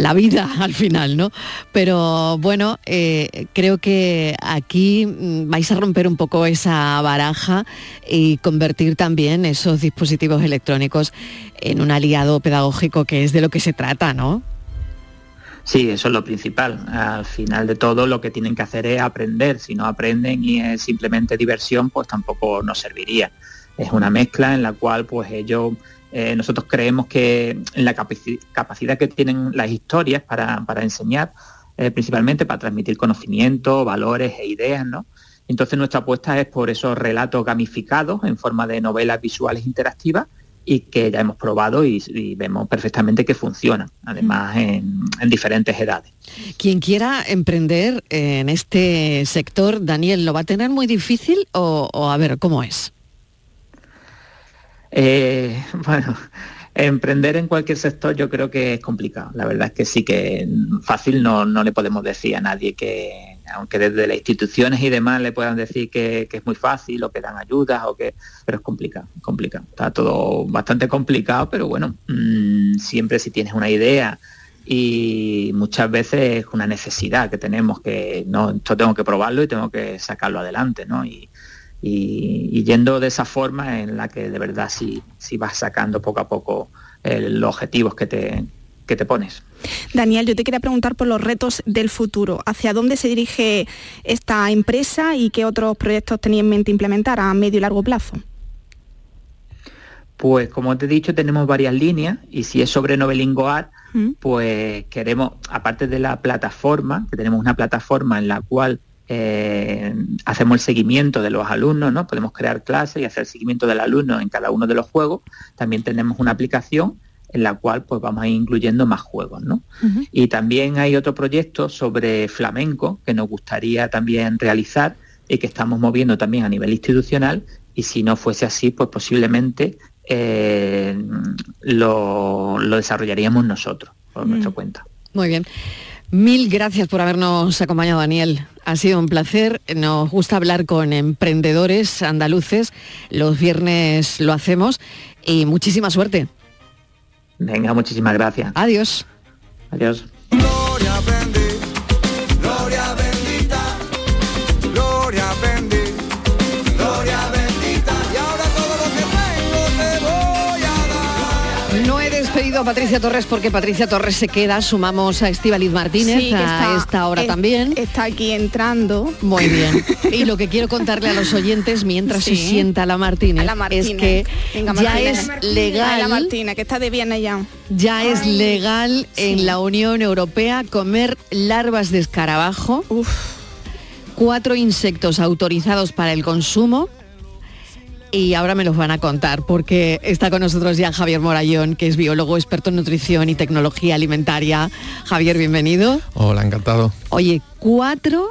la vida al final, ¿no? Pero bueno, eh, creo que aquí mm, vais a romper un poco esa baraja y convertir también esos dispositivos electrónicos en un aliado pedagógico que es de lo que se trata, ¿no? Sí, eso es lo principal. Al final de todo lo que tienen que hacer es aprender. Si no aprenden y es simplemente diversión, pues tampoco nos serviría. Es una mezcla en la cual pues ellos, eh, nosotros creemos que en la capacidad que tienen las historias para, enseñar, eh, principalmente para transmitir conocimiento, valores e ideas, ¿no? Entonces nuestra apuesta es por esos relatos gamificados en forma de novelas visuales interactivas y que ya hemos probado y, vemos perfectamente que funciona, además en, diferentes edades. Quien quiera emprender en este sector, Daniel, ¿lo va a tener muy difícil o, a ver, cómo es? Eh, bueno, emprender en cualquier sector yo creo que es complicado. La verdad es que sí que fácil no, no le podemos decir a nadie que, aunque desde las instituciones y demás le puedan decir que, es muy fácil o que dan ayudas o que pero es complicado complicado está todo bastante complicado pero bueno mm, siempre si tienes una idea y muchas veces es una necesidad que tenemos que no esto tengo que probarlo y tengo que sacarlo adelante ¿no? y, yendo de esa forma en la que de verdad sí, sí vas sacando poco a poco eh, los objetivos que te, que te pones. Daniel, yo te quería preguntar por los retos del futuro. ¿Hacia dónde se dirige esta empresa y qué otros proyectos tenía en mente implementar a medio y largo plazo? Pues como te he dicho, tenemos varias líneas y si es sobre Novelingo Art, mm. pues queremos, aparte de la plataforma, que tenemos una plataforma en la cual eh, hacemos el seguimiento de los alumnos, ¿no? Podemos crear clases y hacer el seguimiento del alumno en cada uno de los juegos. También tenemos una aplicación en la cual pues vamos a ir incluyendo más juegos. ¿no? Y también hay otro proyecto sobre flamenco que nos gustaría también realizar y que estamos moviendo también a nivel institucional y si no fuese así, pues posiblemente eh, lo, desarrollaríamos nosotros por nuestra cuenta. Muy bien. Mil gracias por habernos acompañado, Daniel. Ha sido un placer. Nos gusta hablar con emprendedores andaluces. Los viernes lo hacemos y muchísima suerte. Venga, muchísimas gracias. Adiós. Adiós. A Patricia Torres porque Patricia Torres se queda, sumamos a Estivaliz Martínez Sí, que a está- esta hora es- también. Está aquí entrando. Muy bien. Y lo que quiero contarle a los oyentes mientras se sienta la Martínez, la Martínez. es que Venga, ya Martínez. es A la legal, Martina, que está de viernes ya. ya es legal en la Unión Europea comer larvas de escarabajo. Cuatro insectos autorizados para el consumo. Y ahora me los van a contar porque está con nosotros ya Javier Morayón, que es biólogo, experto en nutrición y tecnología alimentaria. Javier, bienvenido. Hola, encantado. Oye, cuatro,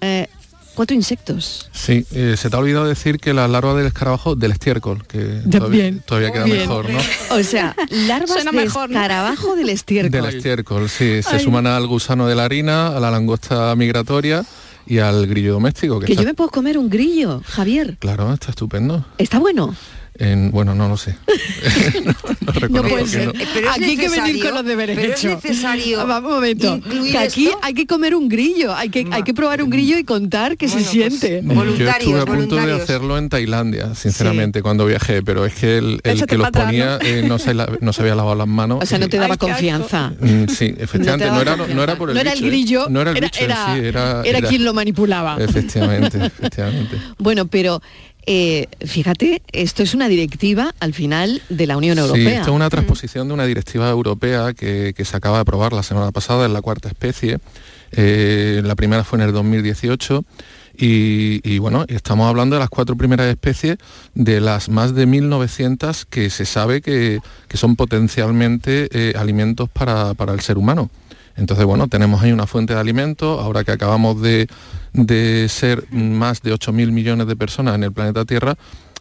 eh, cuatro insectos. Sí, eh, se te ha olvidado decir que la larva del escarabajo del estiércol, que todavía, queda bien. mejor, ¿no? O sea, larvas Suena de mejor, ¿no? escarabajo del estiércol. Del estiércol, sí. Se Ay. suman al gusano de la harina, a la langosta migratoria y al grillo doméstico. Que, Que está, yo me puedo comer un grillo, Javier. Claro, está estupendo. ¿Está bueno? En, bueno, no lo sé. no, no reconozco puede que ser. no. Pero es aquí hay que venir con los deberes pero es hechos. necesario Vamos un momento. incluir Que aquí esto. hay que comer un grillo, hay que, hay que probar un grillo y contar qué se pues, siente. Yo estuve a punto de hacerlo en Tailandia, sinceramente, cuando viajé, pero es que el, que los atrás, ponía eh, no, se la- no se había lavado las manos. O sea, no te daba confianza. Mm, Sí, efectivamente, no, era, no era por el No era el ¿eh? grillo, no era el era- bicho en era- sí, era, era quien lo manipulaba. Efectivamente, efectivamente. Bueno, pero eh, fíjate, esto es una directiva al final de la Unión Sí, Europea. esto es una transposición de una directiva europea que, que se acaba de aprobar la semana pasada, es la cuarta especie. Eh, la primera fue en el 2018 y, y, bueno, estamos hablando de las cuatro primeras especies de las más de 1.900 que se sabe que, que son potencialmente eh, alimentos para, para el ser humano. Entonces, bueno, tenemos ahí una fuente de alimentos, ahora que acabamos de, de ser más de 8.000 millones de personas en el planeta Tierra,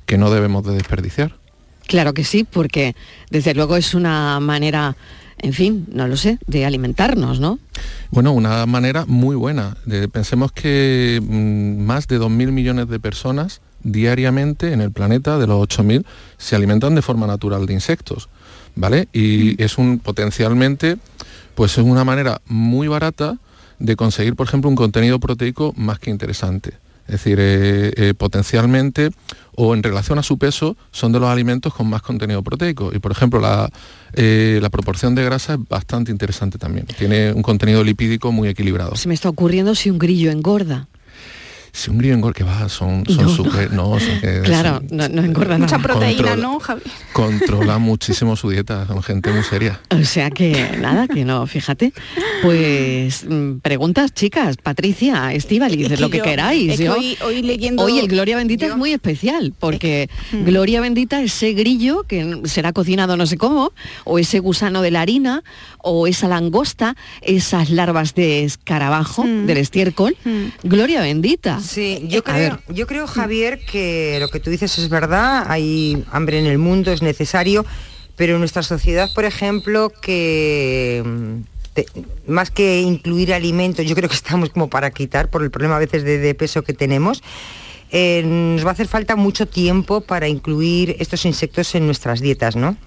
que no debemos de desperdiciar. Claro que sí, porque desde luego es una manera, en fin, no lo sé, de alimentarnos, ¿no? Bueno, una manera muy buena. De- pensemos que mm, más de 2.000 millones de personas diariamente en el planeta, de los 8.000, se alimentan de forma natural de insectos, ¿vale? Y es un potencialmente, pues es una manera muy barata de conseguir, por ejemplo, un contenido proteico más que interesante. Es decir, eh, eh, potencialmente o en relación a su peso son de los alimentos con más contenido proteico. Y por ejemplo, la, eh, la proporción de grasa es bastante interesante también. Tiene un contenido lipídico muy equilibrado. Se me está ocurriendo si un grillo engorda. Si un grillo engorda, que va, son son No, no. súper, no, son que- Claro, no, no engorda nada. Mucha proteína, Controla. ¿no, Javi? controla muchísimo su dieta, son gente muy seria. O sea que nada, que no, fíjate. Pues mm, preguntas, chicas, Patricia, Estíbaliz, Es lo que yo- queráis. es que yo- hoy- hoy leyendo- Hoy el Gloria Bendita es muy especial, porque Gloria Bendita es ese grillo que será cocinado no sé cómo, o ese gusano de la harina, o esa langosta, esas larvas de escarabajo, del estiércol. Gloria Bendita. Sí, yo Eh, creo, yo creo, Javier, que lo que tú dices es verdad, hay hambre en el mundo, es necesario, pero en nuestra sociedad, por ejemplo, que mm, te- más que incluir alimentos, yo creo que estamos como para quitar por el problema a veces de, de peso que tenemos. eh, nos va a hacer falta mucho tiempo para incluir estos insectos en nuestras dietas, ¿no?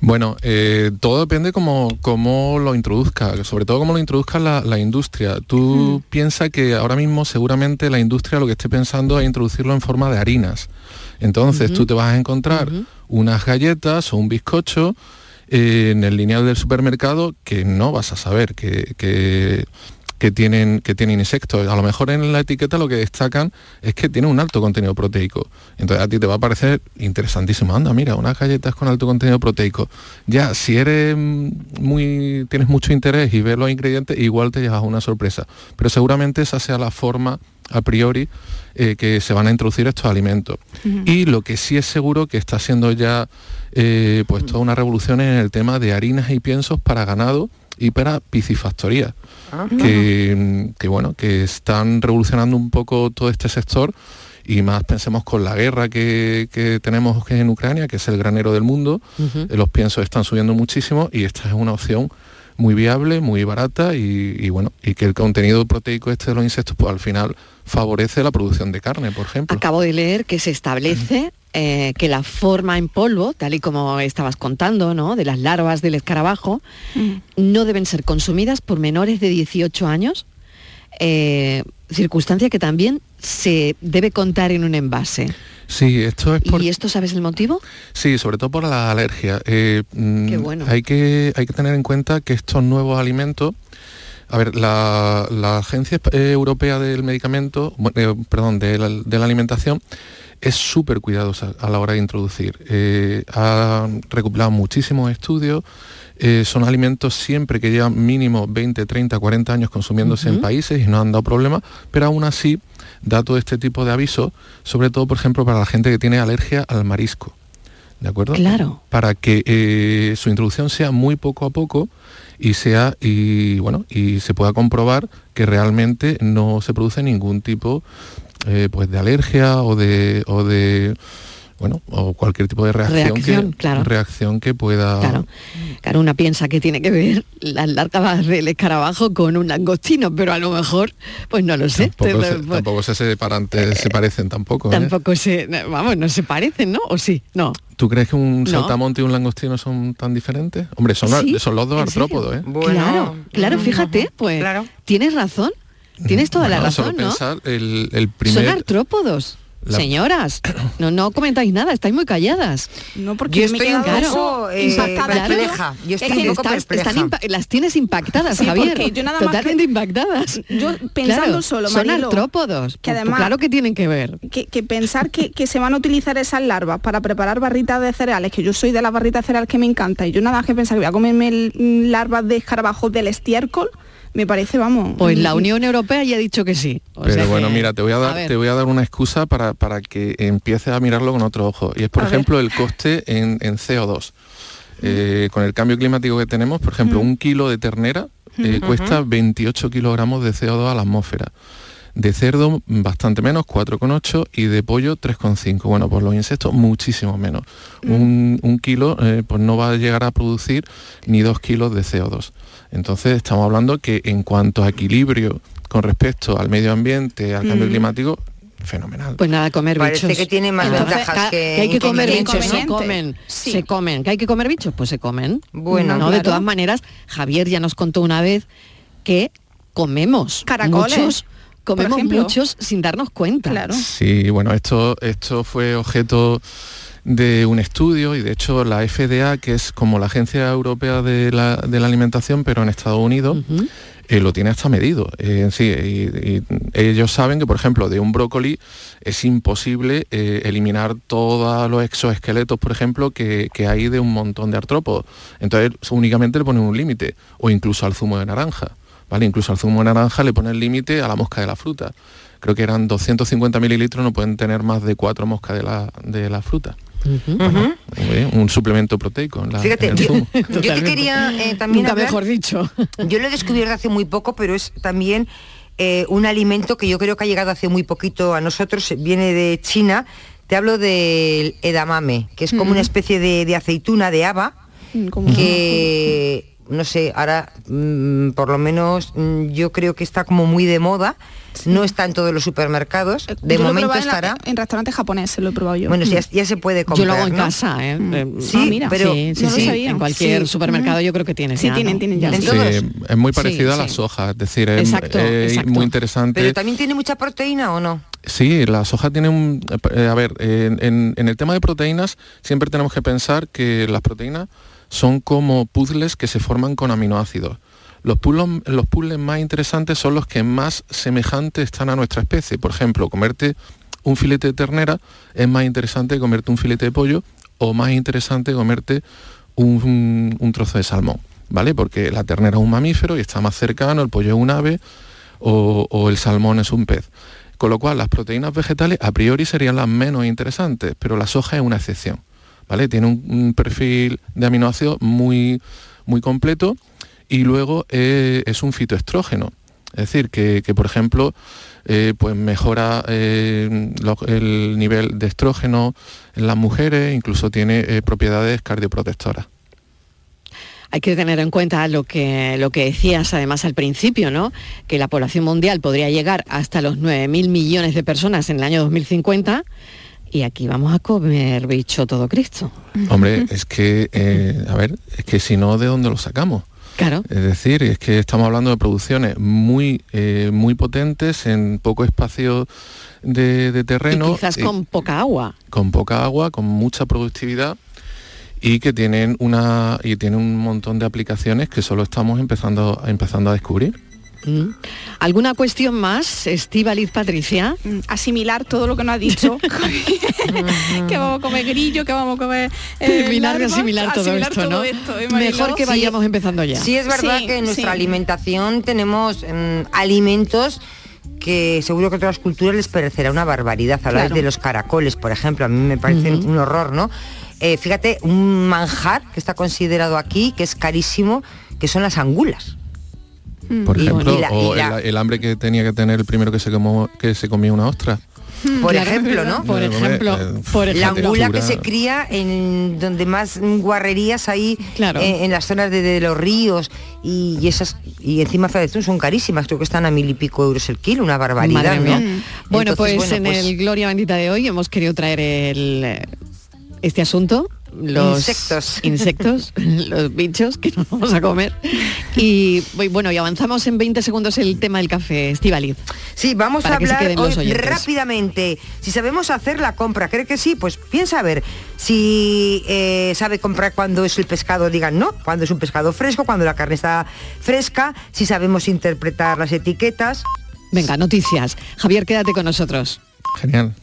Bueno, eh, todo depende cómo, cómo lo introduzca, sobre todo cómo lo introduzca la, la industria. Tú piensas que ahora mismo seguramente la industria lo que esté pensando es introducirlo en forma de harinas. Entonces tú te vas a encontrar unas galletas o un bizcocho eh, en el lineal del supermercado que no vas a saber que, que- que tienen, que tienen insectos. A lo mejor en la etiqueta lo que destacan es que tiene un alto contenido proteico. Entonces a ti te va a parecer interesantísimo. Anda, mira, unas galletas con alto contenido proteico. Ya, si eres mm, muy, tienes mucho interés y ves los ingredientes, igual te llevas una sorpresa. Pero seguramente esa sea la forma a priori eh, que se van a introducir estos alimentos. Y lo que sí es seguro que está siendo ya eh, pues toda una revolución en el tema de harinas y piensos para ganado y para piscifactoría. que, que, bueno, que están revolucionando un poco todo este sector y más pensemos con la guerra que, que tenemos en Ucrania, que es el granero del mundo, eh, los piensos están subiendo muchísimo y esta es una opción muy viable, muy barata y, y bueno, y que el contenido proteico este de los insectos pues al final favorece la producción de carne, por ejemplo. Acabo de leer que se establece eh, que la forma en polvo, tal y como estabas contando, ¿no? De las larvas del escarabajo, no deben ser consumidas por menores de 18 años, eh, circunstancia que también se debe contar en un envase. Sí, esto es por... ¿Y esto sabes el motivo? Sí, sobre todo por la alergia. Eh, mm, Qué bueno. Hay que, hay que tener en cuenta que estos nuevos alimentos a ver, la, la Agencia Europea del Medicamento, bueno, eh, perdón, de la, de la alimentación, es súper cuidadosa a la hora de introducir. Eh, ha recopilado muchísimos estudios, eh, son alimentos siempre que llevan mínimo 20, 30, 40 años consumiéndose en países y no han dado problemas, pero aún así da todo este tipo de avisos, sobre todo, por ejemplo, para la gente que tiene alergia al marisco. ¿De acuerdo? Claro. Para que eh, su introducción sea muy poco a poco y sea y bueno y se pueda comprobar que realmente no se produce ningún tipo eh, pues de alergia o de o de bueno o cualquier tipo de reacción, Reacción, que claro. reacción que pueda Claro. Claro, una piensa que tiene que ver las larvas del escarabajo con un langostino, pero a lo mejor, pues no lo sé. tampoco, Te- se, pues, tampoco se separan te- se parecen tampoco ¿eh? tampoco se, vamos, no se parecen, ¿no? ¿O sí? No. ¿Tú crees que un No. saltamonte y un langostino son tan diferentes? Hombre, son, Sí, son los dos artrópodos, ¿eh? claro, claro, fíjate, pues tienes razón. Tienes toda la Bueno, razón, ¿no? pensar el, el Son primer artrópodos. La- Señoras, no, no comentáis nada, estáis muy calladas. No, porque Yo me estoy un quedado poco, eh, perpleja. Yo estoy Es que un poco estás- perpleja. están las tienes impactadas, Sí, Javier. yo nada más Totalmente impactadas. Yo pensando Claro, solo, son Marilo, artrópodos. que además- claro que tienen que ver. que, que pensar que, que se van a utilizar esas larvas para preparar barritas de cereales, que yo soy de las barritas de cereales que me encanta, y yo nada más que pensar que voy a comerme mm, larvas de escarabajos del estiércol, me parece, vamos... Pues la mm, Unión Europea ya ha dicho que sí. O Pero sea bueno, que- mira, te voy a dar, te voy a dar una excusa para, para que empieces a mirarlo con otro ojo. Y es, por A ver. ejemplo, el coste en, en CO2. Eh, con el cambio climático que tenemos, por ejemplo, un kilo de ternera eh, Ujú. cuesta 28 kilogramos de CO2 a la atmósfera. De cerdo bastante menos, 4,8 y de pollo 3,5. Bueno, pues los insectos muchísimo menos. Un, un kilo eh, pues no va a llegar a producir ni dos kilos de CO2. Entonces estamos hablando que en cuanto a equilibrio con respecto al medio ambiente, al cambio Mm. climático, fenomenal. Pues nada, comer Parece bichos. que tiene más Entonces, ventajas ca- que hay que comer bichos, se comen, se comen. ¿Que hay que comer bichos? Pues se comen. Bueno, no, de claro. todas maneras, Javier ya nos contó una vez que comemos Caracoles, muchos, comemos muchos sin darnos cuenta. Sí, bueno, esto, esto fue objeto de un estudio y de hecho la FDA, que es como la Agencia Europea de la, de la Alimentación, pero en Estados Unidos, eh, lo tiene hasta medido. Eh, sí, y, y ellos saben que, por ejemplo, de un brócoli es imposible eh, eliminar todos los exoesqueletos, por ejemplo, que, que hay de un montón de artrópodos. Entonces únicamente le ponen un límite, o incluso al zumo de naranja. ¿vale? Incluso al zumo de naranja le ponen límite a la mosca de la fruta. Creo que eran 250 mililitros, no pueden tener más de cuatro moscas de la, de la fruta. Bueno, muy bien, un suplemento proteico en la, Fíjate, en el yo, zumo. yo te quería eh, también Nunca hablar- mejor dicho. Yo lo he descubierto hace muy poco, pero es también eh, un alimento que yo creo que ha llegado hace muy poquito a nosotros, viene de China. Te hablo del edamame, que es como una especie de, de aceituna de haba, que no sé, ahora mm, por lo menos mm, yo creo que está como muy de moda. No está en todos los supermercados. De Yo lo he momento probado en la- estará. En, restaurantes japoneses lo he probado yo. Bueno, ya, ya se puede comprar. Yo lo hago en ¿no? casa, ¿eh? Eh, Sí, ah, mira, pero sí, sí, no lo sí, sabía. en cualquier Sí. supermercado yo creo que tiene. Sí, ya, tienen, ¿no? tienen ya. Sí, es muy Sí, parecido a sí. la soja, es decir, es, Exacto, es exacto. muy interesante. Pero también tiene mucha proteína o no? Sí, la soja tiene un... eh, a ver, en, en- en el tema de proteínas siempre tenemos que pensar que las proteínas son como puzzles que se forman con aminoácidos. Los puzzles, más interesantes son los que más semejantes están a nuestra especie. Por ejemplo, comerte un filete de ternera es más interesante que comerte un filete de pollo o más interesante comerte un, trozo de salmón, ¿vale? Porque la ternera es un mamífero y está más cercano, el pollo es un ave o el salmón es un pez. Con lo cual, las proteínas vegetales a priori serían las menos interesantes, pero la soja es una excepción. Tiene un, perfil de aminoácidos muy, muy completo y luego eh, es un fitoestrógeno. Es decir, que, por ejemplo, eh, pues mejora eh, el nivel de estrógeno en las mujeres, incluso tiene propiedades cardioprotectoras. Hay que tener en cuenta lo que, lo que decías además al principio, ¿no? Que la población mundial podría llegar hasta los 9.000 millones de personas en el año 2050 y aquí vamos a comer bicho todo Cristo. Hombre, es que, eh, a ver, es que si no, ¿de dónde lo sacamos? Claro. Es decir, es que estamos hablando de producciones muy, eh, muy potentes en poco espacio de, de terreno. Y quizás con poca agua. Con poca agua, con mucha productividad y que tienen una y tienen un montón de aplicaciones que solo estamos empezando empezando a descubrir. Mm. ¿Alguna cuestión más, Estíbaliz Patricia? Mm, Asimilar todo lo que nos ha dicho. que vamos a comer grillo, que vamos a comer... eh, Terminar de asimilar todo asimilar esto, ¿no? esto. Mejor que Sí. vayamos empezando ya. Sí, es verdad Sí, que en nuestra sí. alimentación tenemos mm, alimentos que seguro que a otras culturas les parecerá una barbaridad. Habláis Claro. de los caracoles, por ejemplo, a mí me parecen Ujú. un horror, ¿no? Eh, fíjate, un manjar que está considerado aquí, que es carísimo, que son las angulas. Por Y- ejemplo, y la- o y la- el, el hambre que tenía que tener el primero que se comió, que se comía una ostra. Por Claro, ejemplo, ¿no? Por ejemplo, eh, por La angula que se cría en donde más guarrerías hay Claro. eh, en las zonas de, de los ríos y, y esas y encima son carísimas, creo que están a mil y pico euros el kilo, una barbaridad. ¿no? Bueno, Entonces, pues en pues, el Gloria Bendita de hoy hemos querido traer el, este asunto, los Insectos. insectos, los bichos que nos vamos a comer. Y bu- bueno, y avanzamos en 20 segundos el tema del café, Estivaliz. Sí, vamos a hablar hoy rápidamente. Si sabemos hacer la compra, ¿cree que sí? Pues piensa a ver si eh, sabe comprar cuando es el pescado, digan no, cuando es un pescado fresco, cuando la carne está fresca, si sabemos interpretar las etiquetas. Venga, noticias. Javier, quédate con nosotros. Genial.